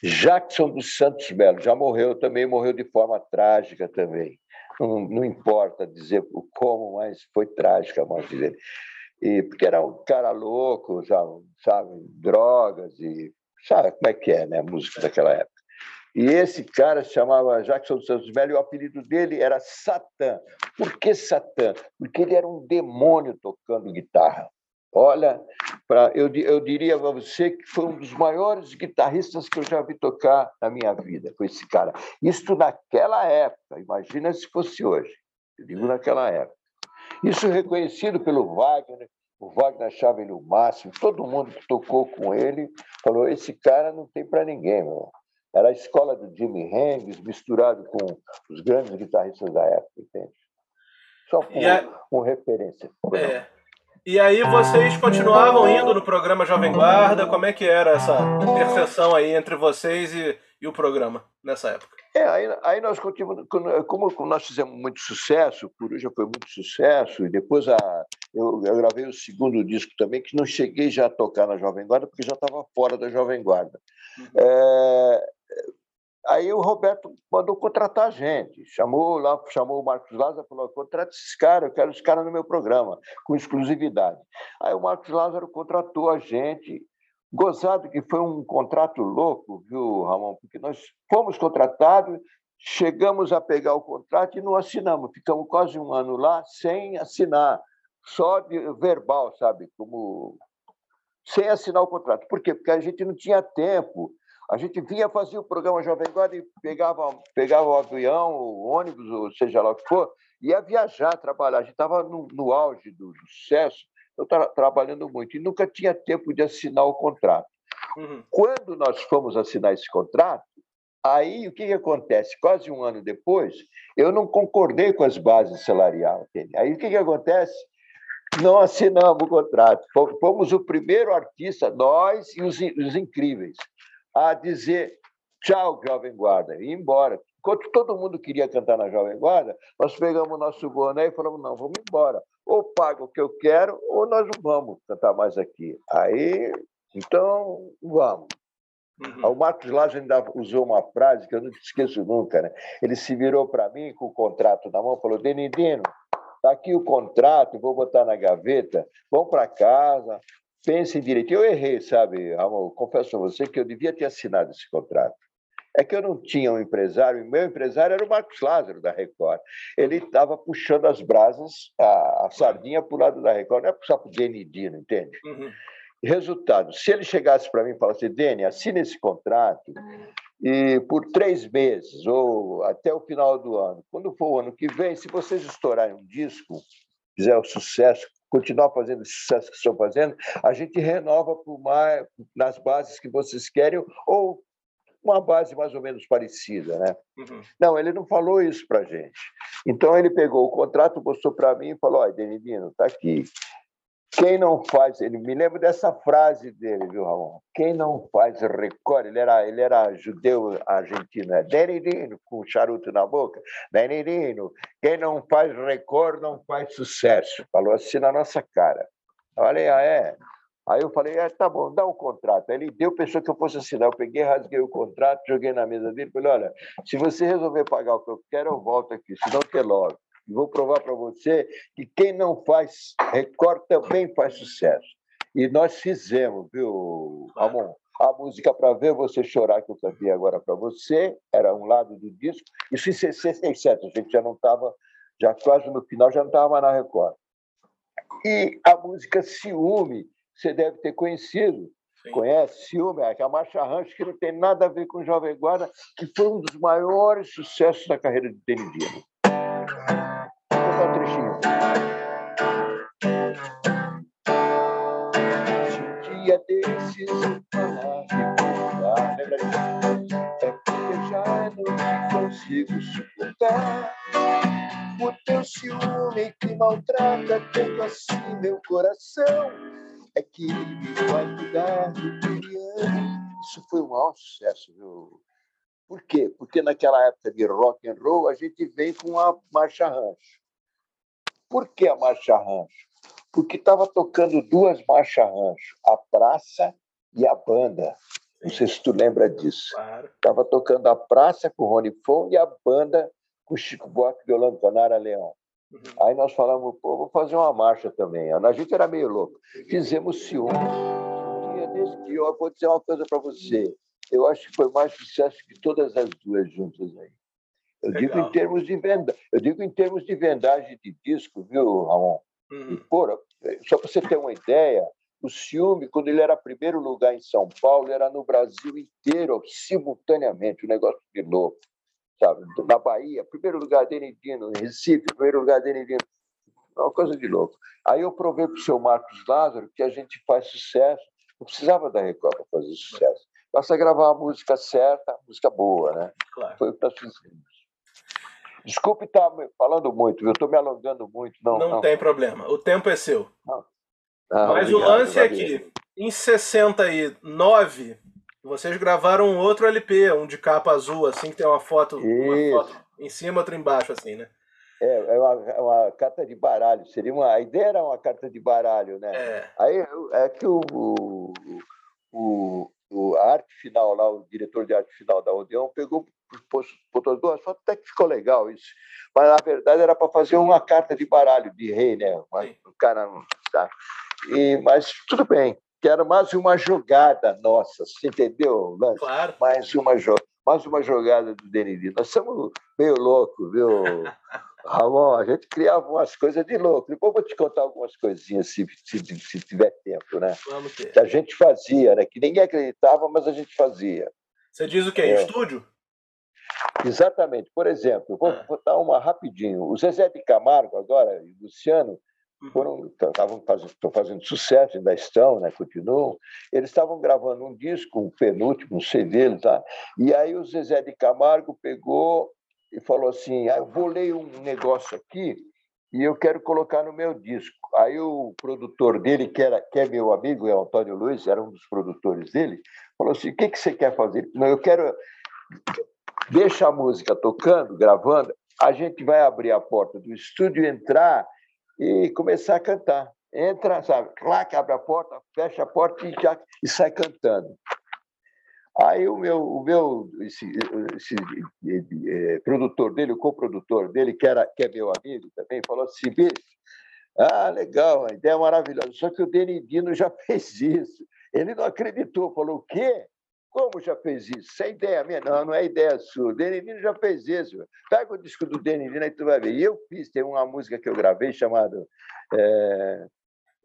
Jackson dos Santos Melo. Já morreu também, morreu de forma trágica também. Não, não importa dizer o como, mas foi trágica a morte dele. E, porque era um cara louco, sabe, sabe, drogas e sabe como é que é, né, a música daquela época. E esse cara se chamava Jackson dos Santos Melo e o apelido dele era Satã. Por que Satã? Porque ele era um demônio tocando guitarra. Olha, pra, eu, eu diria para você que foi um dos maiores guitarristas que eu já vi tocar na minha vida, com esse cara. Isso naquela época, imagina se fosse hoje. Eu digo naquela época. Isso reconhecido pelo Wagner, o Wagner achava ele o máximo, todo mundo que tocou com ele falou: esse cara não tem para ninguém, meu. Era a escola do Jimi Hendrix misturado com os grandes guitarristas da época, entende? Só por a... uma referência. É. E aí vocês continuavam indo no programa Jovem Guarda? Como é que era essa interseção aí entre vocês e, e o programa nessa época? É, aí, aí nós continuamos, como nós fizemos muito sucesso, o Coruja foi muito sucesso, e depois a, eu, eu, gravei o segundo disco também, que não cheguei já a tocar na Jovem Guarda, porque já estava fora da Jovem Guarda. Uhum. É, Aí o Roberto mandou contratar a gente, chamou lá, chamou o Marcos Lázaro, falou: contrata esses caras, eu quero os caras no meu programa, com exclusividade. Aí o Marcos Lázaro contratou a gente, gozado que foi um contrato louco, viu, Ramon? Porque nós fomos contratados, chegamos a pegar o contrato e não assinamos, ficamos quase um ano lá sem assinar, só de verbal, sabe? Como sem assinar o contrato. Por quê? Porque a gente não tinha tempo a gente vinha, fazia o programa Jovem Guarda e pegava, pegava o avião, o ônibus, ou seja lá o que for, ia viajar, trabalhar. A gente estava no, no, auge do, sucesso, eu estava trabalhando muito e nunca tinha tempo de assinar o contrato. Uhum. Quando nós fomos assinar esse contrato, aí o que, que acontece? Quase um ano depois, eu não concordei com as bases salariais. Aí o que, que acontece? Não assinamos o contrato. Fomos o primeiro artista, nós e os, os incríveis, a dizer tchau, Jovem Guarda, e ir embora. Enquanto todo mundo queria cantar na Jovem Guarda, nós pegamos o nosso boné e falamos: não, vamos embora. Ou paga o que eu quero, ou nós não vamos cantar mais aqui. Aí, então, vamos. Uhum. O Marcos Laje ainda usou uma frase que eu não esqueço nunca. Né? Ele se virou para mim com o contrato na mão falou: Denidino, está aqui o contrato, vou botar na gaveta, vamos para casa, pensem direito. Eu errei, sabe, Ramon? Confesso a você que eu devia ter assinado esse contrato. É que eu não tinha um empresário, e meu empresário era o Marcos Lázaro, da Record. Ele estava puxando as brasas, a, a sardinha para o lado da Record, não é só para o Denidino, entende? Uhum. Resultado, se ele chegasse para mim e falasse, Deni, assina esse contrato e por três meses ou até o final do ano, quando for o ano que vem, se vocês estourarem um disco, fizer o sucesso continuar fazendo o sucesso que estão fazendo, a gente renova por mais, nas bases que vocês querem ou uma base mais ou menos parecida, né? Uhum. Não, ele não falou isso para gente. Então ele pegou o contrato, mostrou para mim e falou: "Olha, Denidino, tá aqui. Quem não faz, ele me lembra dessa frase dele, viu, Ramon? Quem não faz recorde, ele era, ele era judeu argentino, é Denidino, com charuto na boca, Denidino, quem não faz recorde não faz sucesso. Falou assim na nossa cara. falei, ah, é? Aí eu falei, ah, tá bom, dá o um contrato. Aí ele deu, pensou que eu fosse assinar. Eu peguei, rasguei o contrato, joguei na mesa dele, falei, olha, se você resolver pagar o que eu quero, eu volto aqui, senão que logo. E vou provar para você que quem não faz Record também faz sucesso. E nós fizemos, viu, Ramon? A música para ver você chorar que eu cantei agora para você era um lado do disco. Isso em 67, a gente já não estava, já quase no final, já não estava mais na Record. E a música Ciúme, você deve ter conhecido. Sim. Conhece Ciúme, é a marcha rancho que não tem nada a ver com Jovem Guarda, que foi um dos maiores sucessos da carreira de Denidino. Dia desses eu falar de lembra disso? É porque já não consigo suportar o teu ciúme que maltrata tanto assim meu coração é que ele vai cuidar do Juliano. Isso foi um maior sucesso, viu? Por quê? Porque naquela época de rock and roll a gente vem com a marcha rancho. Por que a marcha rancho? Porque estava tocando duas marchas rancho, a praça e a banda. Não sei se tu lembra disso. Estava claro. tocando a praça com o Rony Fon e a banda com o Chico Buarque, violando Canara Leão. Uhum. Aí nós falamos, pô, vou fazer uma marcha também. A gente era meio louco. Fizemos ciúmes. Um dia desse dia, eu vou dizer uma coisa para você. Eu acho que foi mais sucesso que todas as duas juntas aí. Eu digo em termos de venda, eu digo em termos de vendagem de disco, viu, Ramon? Uhum. E, porra, só para você ter uma ideia, o ciúme, quando ele era primeiro lugar em São Paulo, era no Brasil inteiro, simultaneamente, um negócio de louco sabe? Na Bahia, primeiro lugar Denidino, em Recife, primeiro lugar Denidino. É uma coisa de louco. Aí eu provei para o seu Marcos Lázaro que a gente faz sucesso. Não precisava da Record para fazer sucesso. Basta gravar a música certa, a música boa, né? Claro. Foi o que nós fizemos. Desculpe estar falando muito, eu estou me alongando muito. Não, não, não, tem problema, o tempo é seu. Ah, Mas obrigado, o lance é que em 69 vocês gravaram um outro LP, um de capa azul, assim, que tem uma foto, uma foto em cima, outra embaixo, assim, né? É, é uma, é uma, carta de baralho. Seria uma, a ideia era uma carta de baralho, né? É. Aí é que o, o, o, a arte final lá, o diretor de arte final da Odeon, pegou, botou duas fotos, até que ficou legal isso. Mas na verdade era para fazer uma carta de baralho de rei, né? o cara não. Tá. E, mas tudo bem que era mais uma jogada nossa, você entendeu, Lance? Claro. Mais uma, mais uma jogada do Denilson. Nós somos meio loucos, viu, Ramon? A gente criava umas coisas de louco. Depois vou te contar algumas coisinhas, se, se, se tiver tempo, né? Vamos ter. Que a gente fazia, né? Que ninguém acreditava, mas a gente fazia. Você diz o quê? É. Estúdio? Exatamente. Por exemplo, vou ah. botar uma rapidinho. O Zezé de Camargo, agora, e o Luciano, foram estavam fazendo, fazendo sucesso, ainda estão, né, continuam. Eles estavam gravando um disco, um penúltimo, um CD, tá? E aí o Zezé de Camargo pegou e falou assim: ah, eu vou ler um negócio aqui e eu quero colocar no meu disco. Aí o produtor dele, que, era, que é meu amigo, é o Antônio Luiz, era um dos produtores dele, falou assim: o que, que você quer fazer? Não, eu quero. Deixa a música tocando, gravando, a gente vai abrir a porta do estúdio, entrar e começar a cantar. Entra, sabe, clac, abre a porta, fecha a porta e, já, e sai cantando. Aí o meu, o meu esse, esse é, produtor dele, o coprodutor dele, que, era, que é meu amigo também, falou assim, ah, legal, a ideia é maravilhosa, só que o Denidino já fez isso. Ele não acreditou, falou, o quê? Como já fez isso? Sem ideia minha? Não, não é ideia sua. O Denivino já fez isso. Pega o disco do Denivino aí tu vai ver. E eu fiz, tem uma música que eu gravei chamada. É,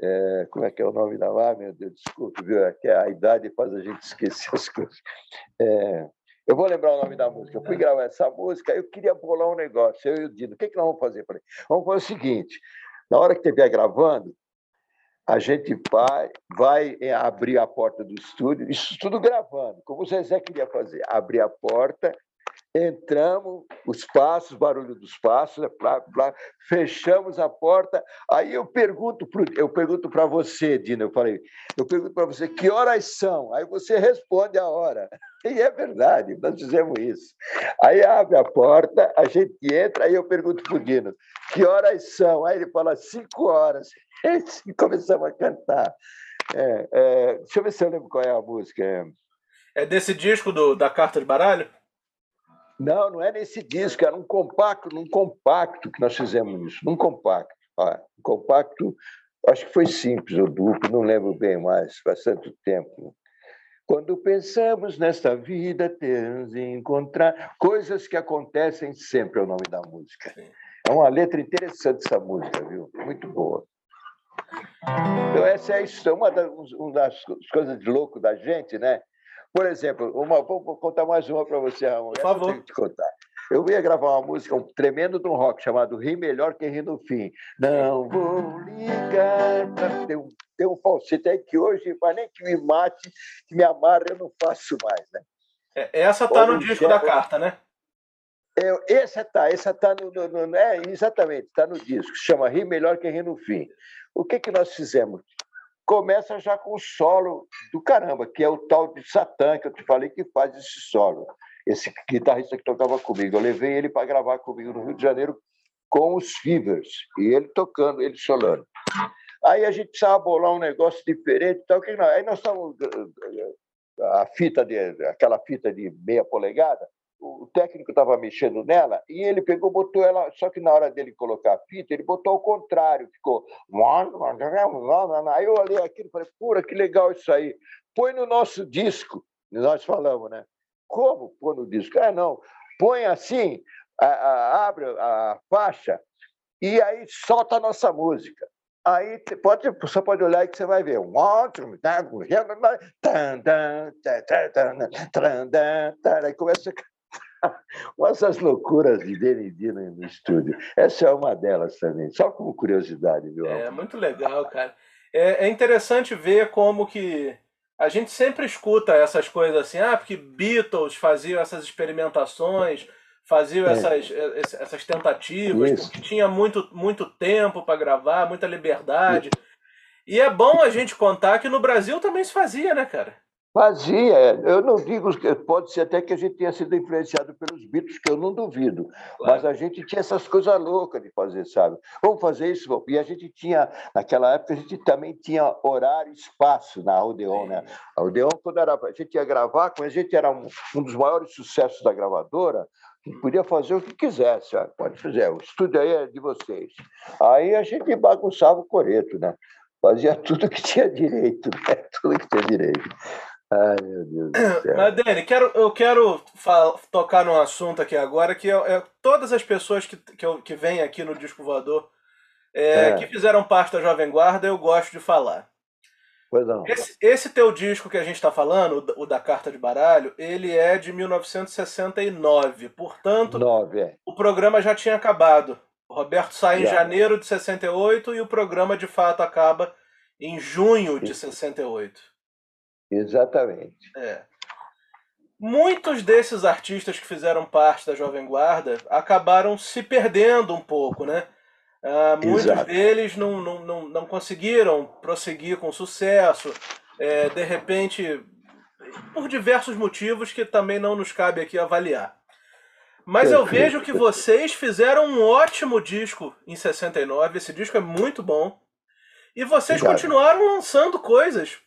é, como é que é o nome da lá? Meu Deus, desculpe, viu? É que a idade faz a gente esquecer as coisas. É, eu vou lembrar o nome da música. Eu fui gravar essa música, eu queria bolar um negócio. Eu e o Dino, o que, que nós vamos fazer? Falei, vamos fazer o seguinte: na hora que estiver gravando, a gente vai, vai é, abrir a porta do estúdio, isso tudo gravando, como o Zezé queria fazer, abrir a porta, entramos, os passos, barulho dos passos, né, plá, plá, fechamos a porta, aí eu pergunto pro, eu pergunto para você, Dina, eu falei, eu pergunto para você que horas são, aí você responde a hora, e é verdade, nós fizemos isso. Aí abre a porta, a gente entra, aí eu pergunto para o Dino, que horas são? Aí ele fala, cinco horas. Gente e começamos a cantar. É, é, deixa eu ver se eu lembro qual é a música. É, é desse disco do, da Carta de Baralho? Não, não é nesse disco, era um compacto, num compacto que nós fizemos isso, num compacto. Ó, um compacto, acho que foi simples ou duplo, não lembro bem mais, faz tanto tempo. Quando pensamos nesta vida, temos de encontrar coisas que acontecem sempre, é o nome da música. É uma letra interessante essa música, viu? Muito boa. Então, essa é isso, uma das, uma das coisas de louco da gente, né? Por exemplo, uma, vou contar mais uma para você, Ramon. Por favor. Eu, te contar. eu ia gravar uma música, um tremendo de um rock, chamado Ri Melhor que Ri no Fim. Não vou ligar. Tem um, tem um falsete aí que hoje, mas nem que me mate, que me amarre, eu não faço mais, né? É, essa tá no disco da carta, né? É, essa tá, essa tá no, no, no é, exatamente, está no disco. Chama Ri Melhor que Ri no Fim. O que que nós fizemos? começa já com o solo do caramba, que é o tal de Satã, que eu te falei que faz esse solo. Esse guitarrista que tocava comigo. Eu levei ele para gravar comigo no Rio de Janeiro com os Fevers, e ele tocando, ele solando. Aí a gente precisava bolar um negócio diferente. Tal, que não. Aí nós estávamos. A fita de, aquela fita de meia polegada, o técnico estava mexendo nela e ele pegou, botou ela, só que na hora dele colocar a fita, ele botou ao contrário, ficou. Aí eu olhei aquilo e falei, pura, que legal isso aí. Põe no nosso disco. Nós falamos, né? Como pôr no disco? É, não. Põe assim, a, a, abre a faixa e aí solta a nossa música. Aí pode, você pode olhar e que você vai ver. Aí começa a essas loucuras de D&D no, no estúdio. Essa é uma delas também, só como curiosidade, viu? É, muito legal, cara. É, é interessante ver como que a gente sempre escuta essas coisas assim, ah, porque Beatles faziam essas experimentações, faziam é. essas, essas tentativas, Isso. porque tinha muito, muito tempo para gravar, muita liberdade. Isso. E é bom a gente contar que no Brasil também se fazia, né, cara? Fazia. Eu não digo que pode ser até que a gente tenha sido influenciado pelos Beatles, que eu não duvido. Claro. Mas a gente tinha essas coisas loucas de fazer, sabe? Vamos fazer isso. E a gente tinha, naquela época, a gente também tinha horário e espaço na Odeon, né? A Odeon, quando era, a gente ia gravar, quando a gente era um, um dos maiores sucessos da gravadora, podia fazer o que quisesse, pode fazer, o estúdio aí é de vocês. Aí a gente bagunçava o coreto, né? Fazia tudo que tinha direito, né? Tudo que tinha direito. Ai, meu Deus do céu. Mas, Dani, quero, eu quero tocar num assunto aqui agora que é, é todas as pessoas que, que, eu, que vêm aqui no Disco Voador é, é. que fizeram parte da Jovem Guarda, eu gosto de falar. Pois não. Esse, esse teu disco que a gente está falando, o da Carta de Baralho, ele é de 1969. Portanto, Nove, é. o programa já tinha acabado. O Roberto sai já. em janeiro de 68 e o programa de fato acaba em junho de 68. Exatamente. É. Muitos desses artistas que fizeram parte da Jovem Guarda acabaram se perdendo um pouco, né? Uh, muitos Exato. deles não, não, não, não, conseguiram prosseguir com sucesso, é, de repente, por diversos motivos que também não nos cabe aqui avaliar. Mas eu vejo que vocês fizeram um ótimo disco em 69, esse disco é muito bom. E vocês Obrigado. continuaram lançando coisas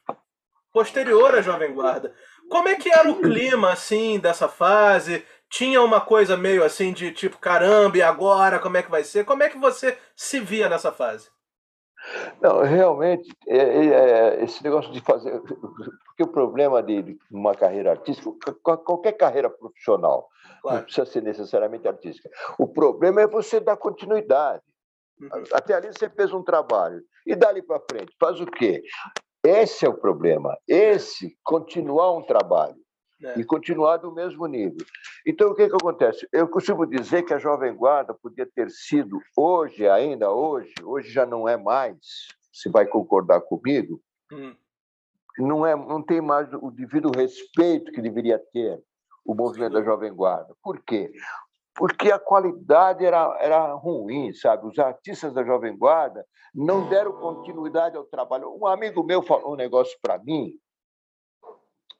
posterior à Jovem Guarda. Como é que era o clima, assim, dessa fase? Tinha uma coisa meio assim de tipo, caramba, e agora? Como é que vai ser? Como é que você se via nessa fase? Não, realmente, é, é, é esse negócio de fazer. Porque o problema de uma carreira artística, qualquer carreira profissional, claro. não precisa ser necessariamente artística. O problema é você dar continuidade. Uhum. Até ali você fez um trabalho. E dali para frente, faz o quê? Esse é o problema. Esse, continuar um trabalho. É. E continuar do mesmo nível. Então, o que, que acontece? Eu costumo dizer que a Jovem Guarda podia ter sido, hoje, ainda hoje, hoje já não é mais, se vai concordar comigo, hum. não, é, não tem mais o devido respeito que deveria ter o movimento da Jovem Guarda. Por quê? Porque a qualidade era, era ruim, sabe? Os artistas da Jovem Guarda não deram continuidade ao trabalho. Um amigo meu falou um negócio para mim,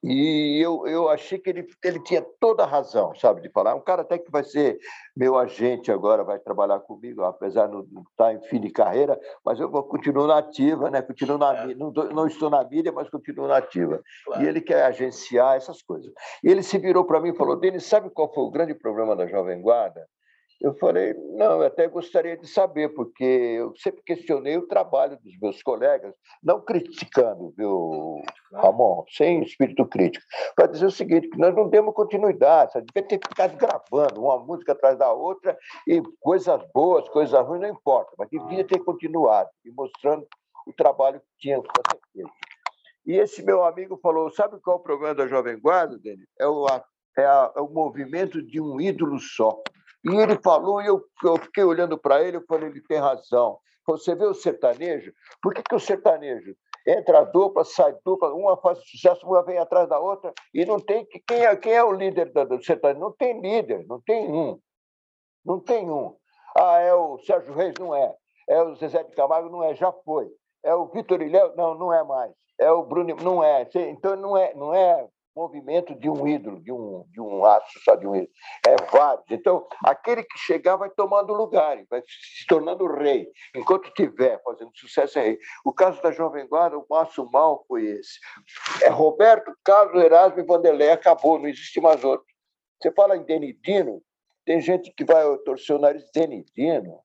E eu, eu achei que ele, ele tinha toda a razão, sabe, de falar. Um cara até que vai ser meu agente agora, vai trabalhar comigo, apesar de não estar em fim de carreira, mas eu vou continuar na ativa, né? Continuo na, é. não, não, estou na mídia, mas continuo na ativa. Claro. E ele quer agenciar essas coisas. E ele se virou para mim e falou: Denis, sabe qual foi o grande problema da Jovem Guarda? Eu falei, não, eu até gostaria de saber, porque eu sempre questionei o trabalho dos meus colegas, não criticando, viu, Ramon, sem espírito crítico, para dizer o seguinte, que nós não demos continuidade, sabe? devia ter ficado gravando uma música atrás da outra, e coisas boas, coisas ruins, não importa, mas devia ter continuado, e mostrando o trabalho que tinha ser feito. E esse meu amigo falou, sabe qual é o problema da Jovem Guarda, Denis? É o, é, a, é o movimento de um ídolo só. E ele falou, e eu, eu fiquei olhando para ele, eu falei, ele tem razão. Você vê o sertanejo? Por que, que o sertanejo entra dupla, sai dupla, uma faz sucesso, uma vem atrás da outra, e não tem. Quem é, quem é o líder do sertanejo? Não tem líder, não tem um. Não tem um. Ah, é o Sérgio Reis? Não é. É o Zezé de Camargo? Não é, já foi. É o Vitor Ilhéu? Não, não é mais. É o Bruno? Não é. Então não é, não é movimento de um ídolo, de um, de um aço só de um ídolo. É vários. Então, aquele que chegar vai tomando lugar, vai se tornando rei. Enquanto estiver fazendo sucesso, é rei. O caso da Jovem Guarda, o passo mal foi esse. É Roberto, Carlos, Erasmo e Vanderlei. Acabou, não existe mais outro. Você fala em Denidino, tem gente que vai torcer o nariz Denidino.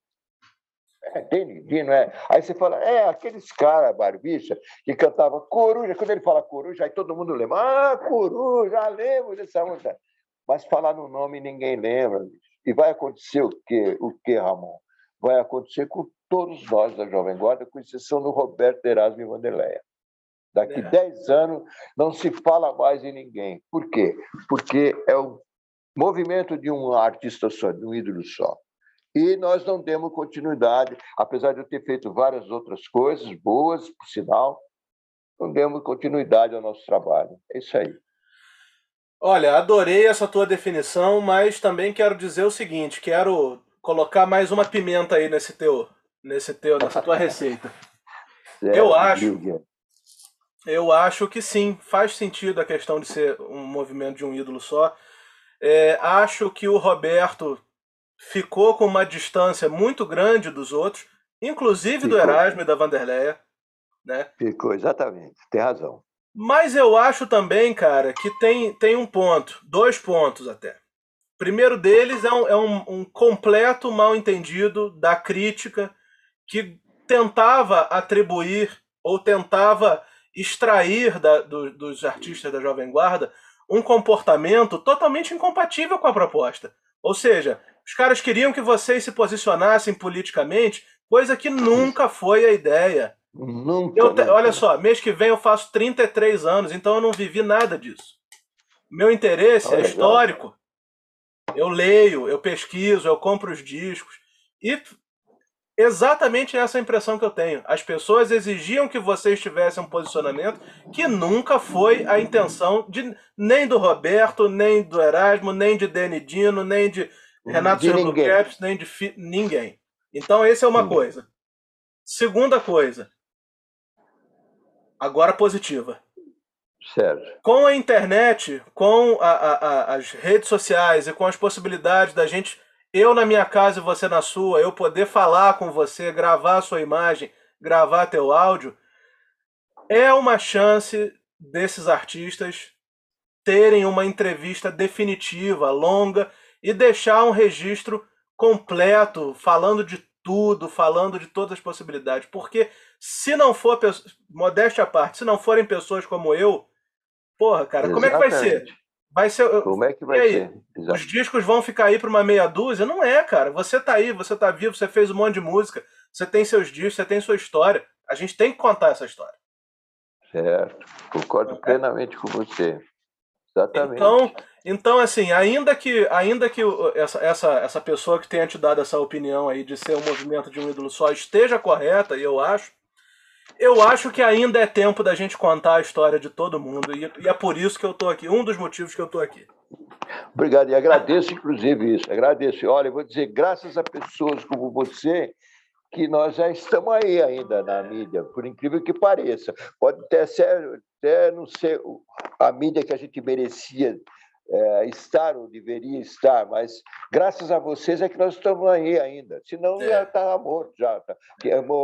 É, Denidino, é. Aí você fala, é, aqueles caras, barbicha, que cantava coruja. Quando ele fala coruja, aí todo mundo lembra. Ah, coruja, lembro dessa música. Mas falar no nome ninguém lembra. E vai acontecer o quê, o quê, Ramon? Vai acontecer com todos nós da Jovem Guarda, com exceção do Roberto Erasmo e Vanderleia. Daqui é. 10 anos não se fala mais em ninguém. Por quê? Porque é o movimento de um artista só, de um ídolo só. E nós não demos continuidade, apesar de eu ter feito várias outras coisas boas, por sinal, não demos continuidade ao nosso trabalho. É isso aí. Olha, adorei essa tua definição, mas também quero dizer o seguinte: quero colocar mais uma pimenta aí nesse teu, nesse teu, nessa tua receita. É, eu acho, eu acho que sim, faz sentido a questão de ser um movimento de um ídolo só. É, acho que o Roberto ficou com uma distância muito grande dos outros, inclusive ficou. do Erasmo e da Vanderleia. Né? Ficou, exatamente, tem razão. Mas eu acho também, cara, que tem, tem um ponto, dois pontos até. O primeiro deles é um, é um, um completo mal entendido da crítica que tentava atribuir ou tentava extrair da, do, dos artistas da Jovem Guarda um comportamento totalmente incompatível com a proposta. Ou seja, os caras queriam que vocês se posicionassem politicamente, coisa que nunca foi a ideia. Nunca. Eu te... Olha só, mês que vem eu faço 33 anos, então eu não vivi nada disso. Meu interesse é histórico. Eu leio, eu pesquiso, eu compro os discos. E exatamente essa impressão que eu tenho. As pessoas exigiam que vocês tivessem um posicionamento que nunca foi a intenção de nem do Roberto, nem do Erasmo, nem de Denidino, nem de Renato de Silva Caps, nem de fi... ninguém. Então, essa é uma ninguém. coisa. Segunda coisa. Agora positiva. Com a internet, com a, a, a, as redes sociais e com as possibilidades da gente, eu na minha casa e você na sua, eu poder falar com você, gravar sua imagem, gravar teu áudio, é uma chance desses artistas terem uma entrevista definitiva, longa e deixar um registro completo, falando de tudo, falando de todas as possibilidades. Porque se não for, modéstia à parte, se não forem pessoas como eu, porra, cara, Exatamente. como é que vai ser? Vai ser. Como é que vai ser? Exato. Os discos vão ficar aí para uma meia dúzia? Não é, cara. Você tá aí, você tá vivo, você fez um monte de música, você tem seus discos, você tem sua história. A gente tem que contar essa história. Certo. Concordo é. plenamente com você. Exatamente. Então, então assim, ainda que, ainda que essa, essa, essa pessoa que tenha te dado essa opinião aí de ser um movimento de um ídolo só esteja correta, eu acho, eu acho que ainda é tempo da gente contar a história de todo mundo. E, e é por isso que eu estou aqui, um dos motivos que eu estou aqui. Obrigado, e agradeço inclusive isso, agradeço. Olha, eu vou dizer, graças a pessoas como você, que nós já estamos aí ainda na mídia, por incrível que pareça. Pode até, ser, até não ser a mídia que a gente merecia é, estar ou deveria estar, mas graças a vocês é que nós estamos aí ainda. Senão é. já estava morto, já. Tá.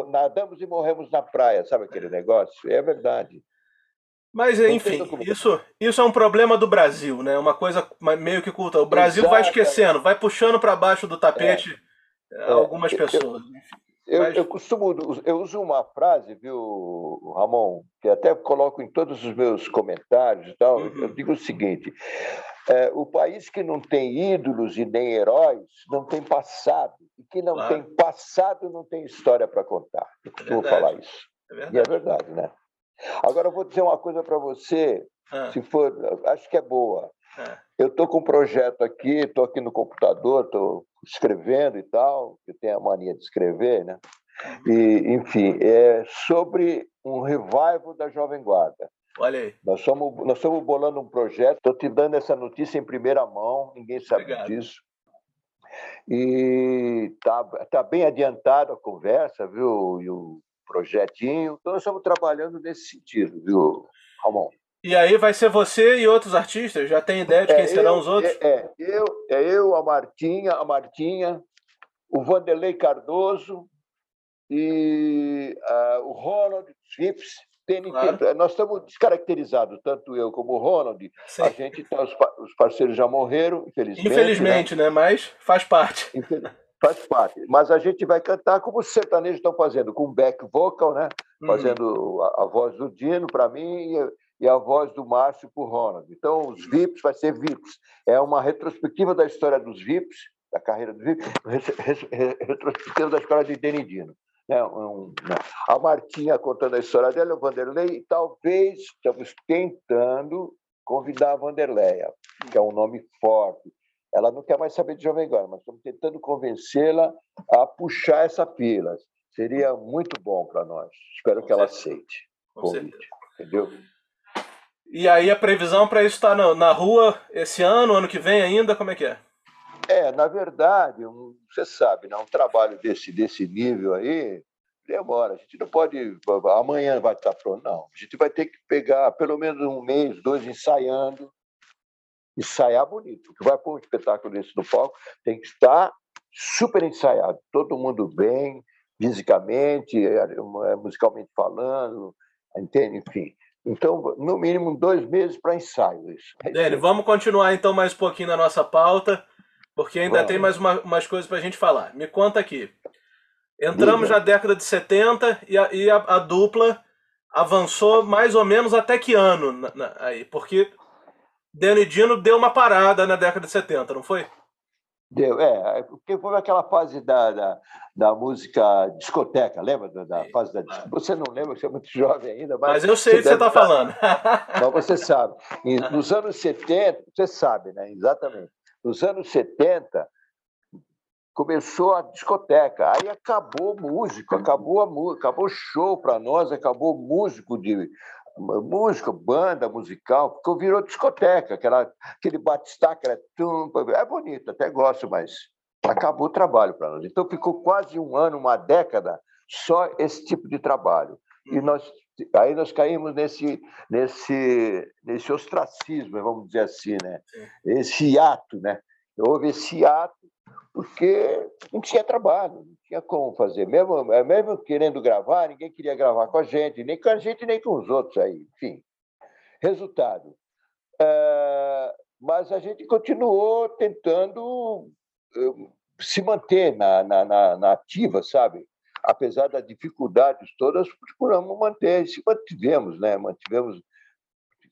Nadamos e morremos na praia, sabe aquele negócio? É verdade. Mas, enfim, isso, isso é um problema do Brasil, né? Uma coisa meio que culta. O Brasil Exato. vai esquecendo, vai puxando para baixo do tapete é. é. algumas pessoas. Eu, eu, eu, costumo, eu uso uma frase, viu, Ramon, que até coloco em todos os meus comentários e tal. Uhum. Eu digo o seguinte: é, o país que não tem ídolos e nem heróis não tem passado. E que não claro. tem passado não tem história para contar. Eu costumo é falar isso. É e é verdade, né? Agora eu vou dizer uma coisa para você, ah. se for, acho que é boa. Ah. Eu estou com um projeto aqui, estou aqui no computador, estou escrevendo e tal, eu tenho a mania de escrever, né? E, enfim, é sobre um revival da Jovem Guarda. Olha aí. Nós estamos nós estamos bolando um projeto, estou te dando essa notícia em primeira mão, ninguém sabe Obrigado. disso. E está tá bem adiantada a conversa, viu? E o projetinho. Então, nós estamos trabalhando nesse sentido, viu, Ramon? E aí vai ser você e outros artistas? Já tem ideia de quem é, serão eu, os outros? É, é, eu, é eu, a Martinha, a Martinha, o Vanderlei Cardoso e uh, o Ronald Chips. Claro. Nós estamos descaracterizados, tanto eu como o Ronald. Sim. A gente tá, os, os, parceiros já morreram, infelizmente. Infelizmente, né? né? Mas faz parte. Faz parte. Mas a gente vai cantar como os sertanejos estão fazendo, com back vocal, né? Uhum. Fazendo a, a, voz do Dino para mim e, e, a voz do Márcio para o Ronald. Então, os VIPs vai ser VIPs. É uma retrospectiva da história dos VIPs, da carreira dos VIPs, retrospectiva da história de Denidino. Né? Um, né? A Martinha contando a história dela, o Vanderlei, e talvez estamos tentando convidar a Vanderleia, que é um nome forte ela não quer mais saber de Jovem Guarda, mas estamos tentando convencê-la a puxar essa pila. Seria muito bom para nós. Espero Com que certeza. ela aceite o convite. Entendeu? E aí a previsão para isso estar tá na, rua esse ano, ano que vem ainda, como é que é? É, na verdade, um, você sabe, né, um trabalho desse, desse nível aí demora. A gente não pode. Amanhã vai estar pronto. Não. A gente vai ter que pegar pelo menos um mês, dois ensaiando, ensaiar bonito. Que vai pôr um espetáculo desse no palco tem que estar super ensaiado, todo mundo bem, fisicamente, é, é, musicalmente falando, entende? Enfim. Então, no mínimo dois meses para ensaio. Isso. Dani, vamos continuar então mais um pouquinho na nossa pauta, porque ainda vamos. tem mais uma, umas coisas para a gente falar. Me conta aqui. Entramos Liga. na década de 70 e a, e a, a dupla avançou mais ou menos até que ano na, na, aí? Porque Danny Dino deu uma parada na década de 70, não foi? Deu, é, porque foi aquela fase da, da, da música discoteca, lembra da, fase da discoteca? Você não lembra, você é muito jovem ainda, mas. Mas eu sei o que você está falando. Mas você sabe. Nos anos 70, você sabe, né? Exatamente. Nos anos 70, começou a discoteca. Aí acabou músico, acabou a música, acabou show para nós, acabou músico de música, banda musical, porque virou discoteca, aquela, aquele batistaca, era tum, é bonito, até gosto, mas acabou o trabalho para nós. Então ficou quase um ano, uma década, só esse tipo de trabalho. E uhum. nós, aí nós caímos nesse, nesse, nesse ostracismo, vamos dizer assim, né? esse hiato. Né? Houve esse hiato porque não tinha trabalho, não tinha como fazer. Mesmo, mesmo querendo gravar, ninguém queria gravar com a gente, nem com a gente, nem com os outros aí. Enfim, resultado. É, mas a gente continuou tentando eh, se manter na, na, na, na ativa, sabe? Apesar das dificuldades todas, procuramos manter, se mantivemos, né? Mantivemos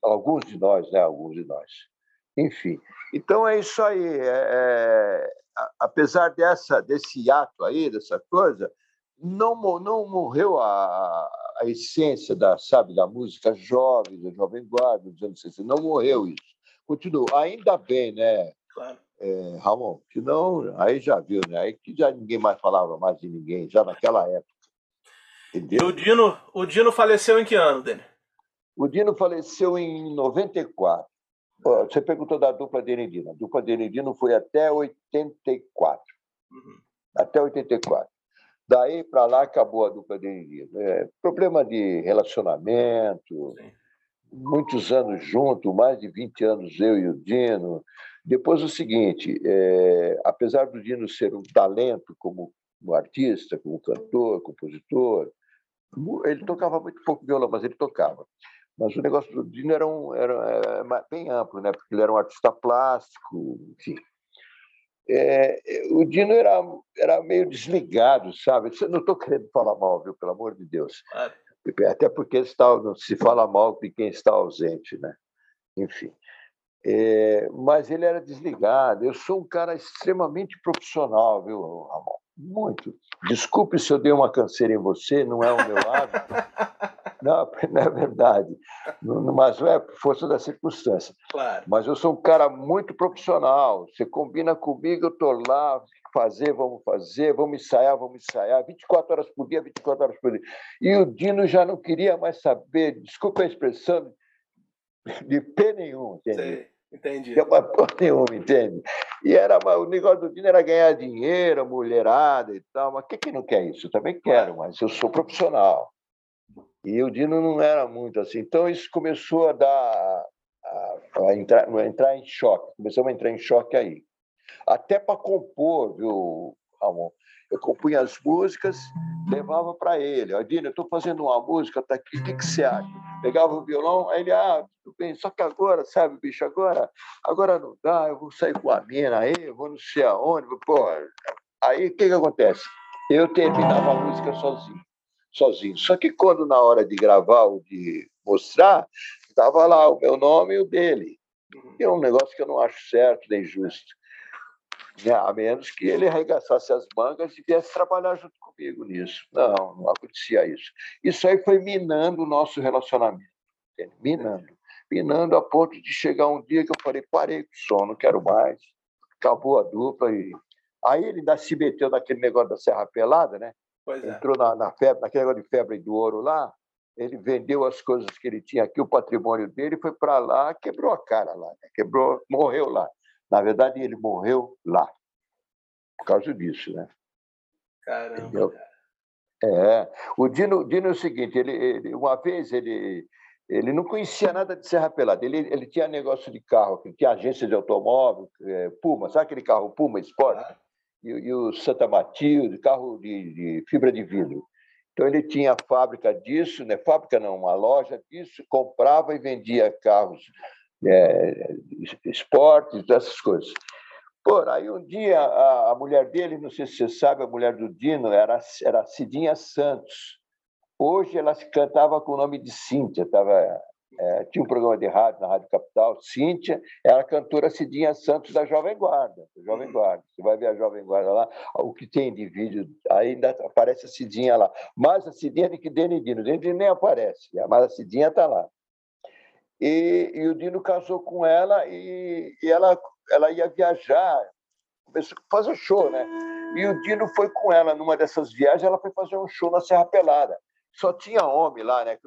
alguns de nós, né? Alguns de nós. Enfim, então é isso aí. É, é apesar dessa, desse ato aí, dessa coisa, não, não morreu a, a essência da, sabe, da música jovem, da Jovem Guarda dos anos 60. Não morreu isso. Continua. Ainda bem, né? Claro. É, Ramon, senão aí já viu, né? Aí que já ninguém mais falava mais de ninguém, já naquela época. Entendeu? E o Dino, o Dino faleceu em que ano, Dene? O Dino faleceu em 94. Você perguntou da dupla de Enedino. A dupla de Enedino foi até 84. Uhum. Até 84. Daí para lá acabou a dupla de é, problema de relacionamento, Sim. muitos anos juntos, mais de 20 anos eu e o Dino. Depois o seguinte, é, apesar do Dino ser um talento como, como artista, como cantor, compositor, ele tocava muito pouco violão, mas ele tocava. Mas o negócio do Dino era, um, era, era é, bem amplo, né? porque ele era um artista plástico, enfim. É, o Dino era, era meio desligado, sabe? Não estou querendo falar mal, viu? Pelo amor de Deus. Até porque está, não se fala mal de quem está ausente, né? Enfim. É, mas ele era desligado. Eu sou um cara extremamente profissional, viu, Ramon? Muito. Desculpe se eu dei uma canseira em você, não é o meu hábito. Não, não é verdade. Mas não é por força da circunstância. Claro. Mas eu sou um cara muito profissional. Você combina comigo, eu estou lá, fazer, vamos fazer, vamos ensaiar, vamos ensaiar, 24 horas por dia, 24 horas por dia. E o Dino já não queria mais saber, desculpa a expressão, de pé nenhum, entendeu? Sim. Entendi. Uma porra nenhuma, entende? E era, o negócio do Dino era ganhar dinheiro, mulherada e tal. Mas quem que não quer isso? Eu também quero, mas eu sou profissional. E o Dino não era muito assim. Então isso começou a dar. a, a entrar, a entrar em choque. Começamos a entrar em choque aí. Até para compor, viu, Ramon? Eu compunha as músicas, levava para ele. Ó, Dino, eu estou fazendo uma música, tá aqui, o que, que você acha? Pegava o violão, aí ele, ah, tudo bem, só que agora, sabe, bicho, agora, agora não dá, eu vou sair com a mina aí, eu vou não sei aonde, pô. Aí o que, que acontece? Eu terminava a música sozinho, sozinho. Só que quando na hora de gravar ou de mostrar, estava lá o meu nome e o dele. E é um negócio que eu não acho certo nem justo né? a menos que ele arregaçasse as mangas e viesse trabalhar junto comigo nisso. Não, não acontecia isso. Isso aí foi minando o nosso relacionamento, entende? minando. Minando a ponto de chegar um dia que eu falei, parei com o som, não quero mais. Acabou a dupla e... Aí ele ainda se meteu naquele negócio da Serra Pelada, né? Pois é. Entrou na, na febre, naquele negócio de febre do ouro lá, ele vendeu as coisas que ele tinha aqui, o patrimônio dele, foi para lá, quebrou a cara lá, né? quebrou, morreu lá. Na verdade, ele morreu lá, por causa disso, né? Caramba, Entendeu? É. O Dino, Dino é o seguinte, ele, ele, uma vez ele, ele não conhecia nada de Serra Pelada. Ele, ele tinha negócio de carro, ele tinha agência de automóvel, é, Puma, sabe aquele carro Puma Sport? Ah. E, e, o Santa Matilde, carro de, de, fibra de vidro. Então ele tinha fábrica disso, né? fábrica não, uma loja disso, comprava e vendia carros é, esportes, essas coisas. Por aí um dia a, a, mulher dele, não sei se você sabe, a mulher do Dino era, era Cidinha Santos. Hoje ela se cantava com o nome de Cíntia, tava, é, tinha um programa de rádio na Rádio Capital, Cíntia, era a cantora Cidinha Santos da Jovem Guarda. Jovem Guarda. Você vai ver a Jovem Guarda lá, o que tem de vídeo, ainda aparece a Cidinha lá. Mas a Cidinha de que Denidino, Denidino nem aparece, mas a Cidinha está lá. E, e, o Dino casou com ela e, e, ela, ela ia viajar, começou a fazer show, né? E o Dino foi com ela numa dessas viagens, ela foi fazer um show na Serra Pelada. Só tinha homem lá, né?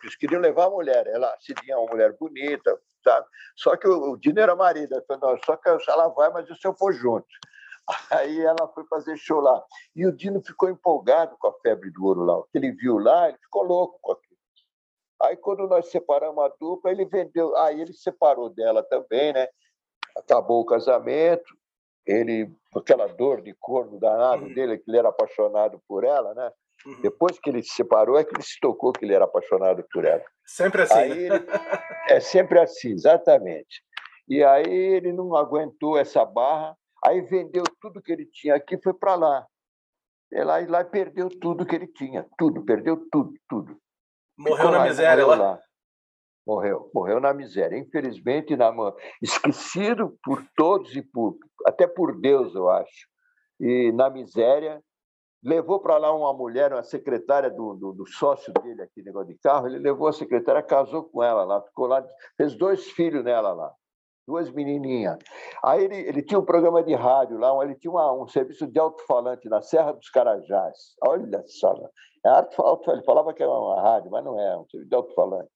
Eles queriam levar a mulher, ela se tinha uma mulher bonita, sabe? Só que o, o Dino era marido, ele falou, só que ela vai, mas o senhor for junto. Aí ela foi fazer show lá. E o Dino ficou empolgado com a febre do ouro lá. O que ele viu lá, ele ficou louco com aquilo. Aí, quando nós separamos a dupla, ele vendeu. Aí, ele separou dela também, né? Acabou o casamento. Ele, aquela dor de corno danado uhum. dele, que ele era apaixonado por ela, né? Uhum. Depois que ele se separou, é que ele se tocou que ele era apaixonado por ela. Sempre assim. Né? ele... É sempre assim, exatamente. E aí ele não aguentou essa barra, aí vendeu tudo que ele tinha aqui foi para lá. E lá, e lá perdeu tudo que ele tinha, tudo, perdeu tudo, tudo. Morreu na miséria lá. lá. Morreu, morreu na miséria. Infelizmente, na mão. esquecido por todos e por até por Deus, eu acho. E na miséria, levou para lá uma mulher, uma secretária do, do, do, sócio dele aqui, negócio de carro. Ele levou a secretária, casou com ela lá, ficou lá, fez dois filhos nela lá duas menininhas. Aí ele, ele tinha um programa de rádio lá, ele tinha uma, um serviço de alto-falante na Serra dos Carajás. Olha só, é alto, ele falava que era uma rádio, mas não é, um serviço de alto-falante.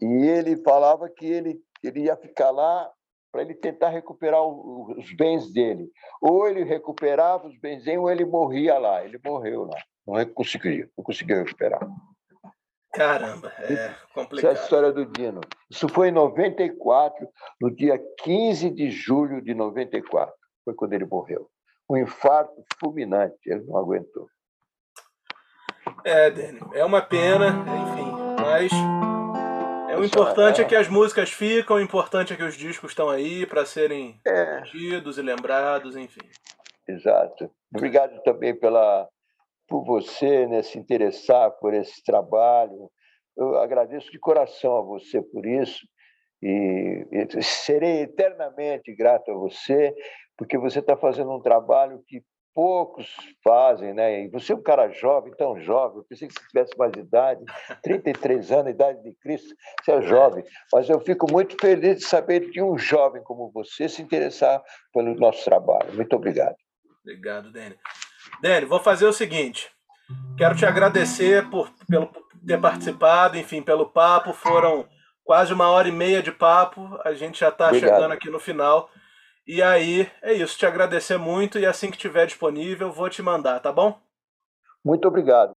E ele falava que ele, ele ia ficar lá para ele tentar recuperar os bens dele. Ou ele recuperava os bens dele, ou ele morria lá. Ele morreu lá. Não conseguiu, não conseguiu recuperar. Caramba, é complicado. Essa é a história do Dino. Isso foi em 94, no dia 15 de julho de 94. Foi quando ele morreu. Um infarto fulminante, ele não aguentou. É, Dani, é uma pena, enfim, mas é, o importante é... é... que as músicas ficam, o importante é que os discos estão aí para serem é. e lembrados, enfim. Exato. Obrigado também pela por você né, se interessar por esse trabalho. Eu agradeço de coração a você por isso e, e serei eternamente grato a você, porque você está fazendo um trabalho que poucos fazem, né? E você é um cara jovem, tão jovem, eu pensei que você tivesse mais idade, 33 anos, idade de Cristo, você é jovem, mas eu fico muito feliz de saber de um jovem como você se interessar pelo nosso trabalho. Muito obrigado. Obrigado, Dani. Dani, vou fazer o seguinte, quero te agradecer por pelo ter participado, enfim, pelo papo, foram quase uma hora e meia de papo, a gente já está chegando aqui no final. E aí, é isso. Te agradecer muito e assim que tiver disponível, vou te mandar, tá bom? Muito obrigado.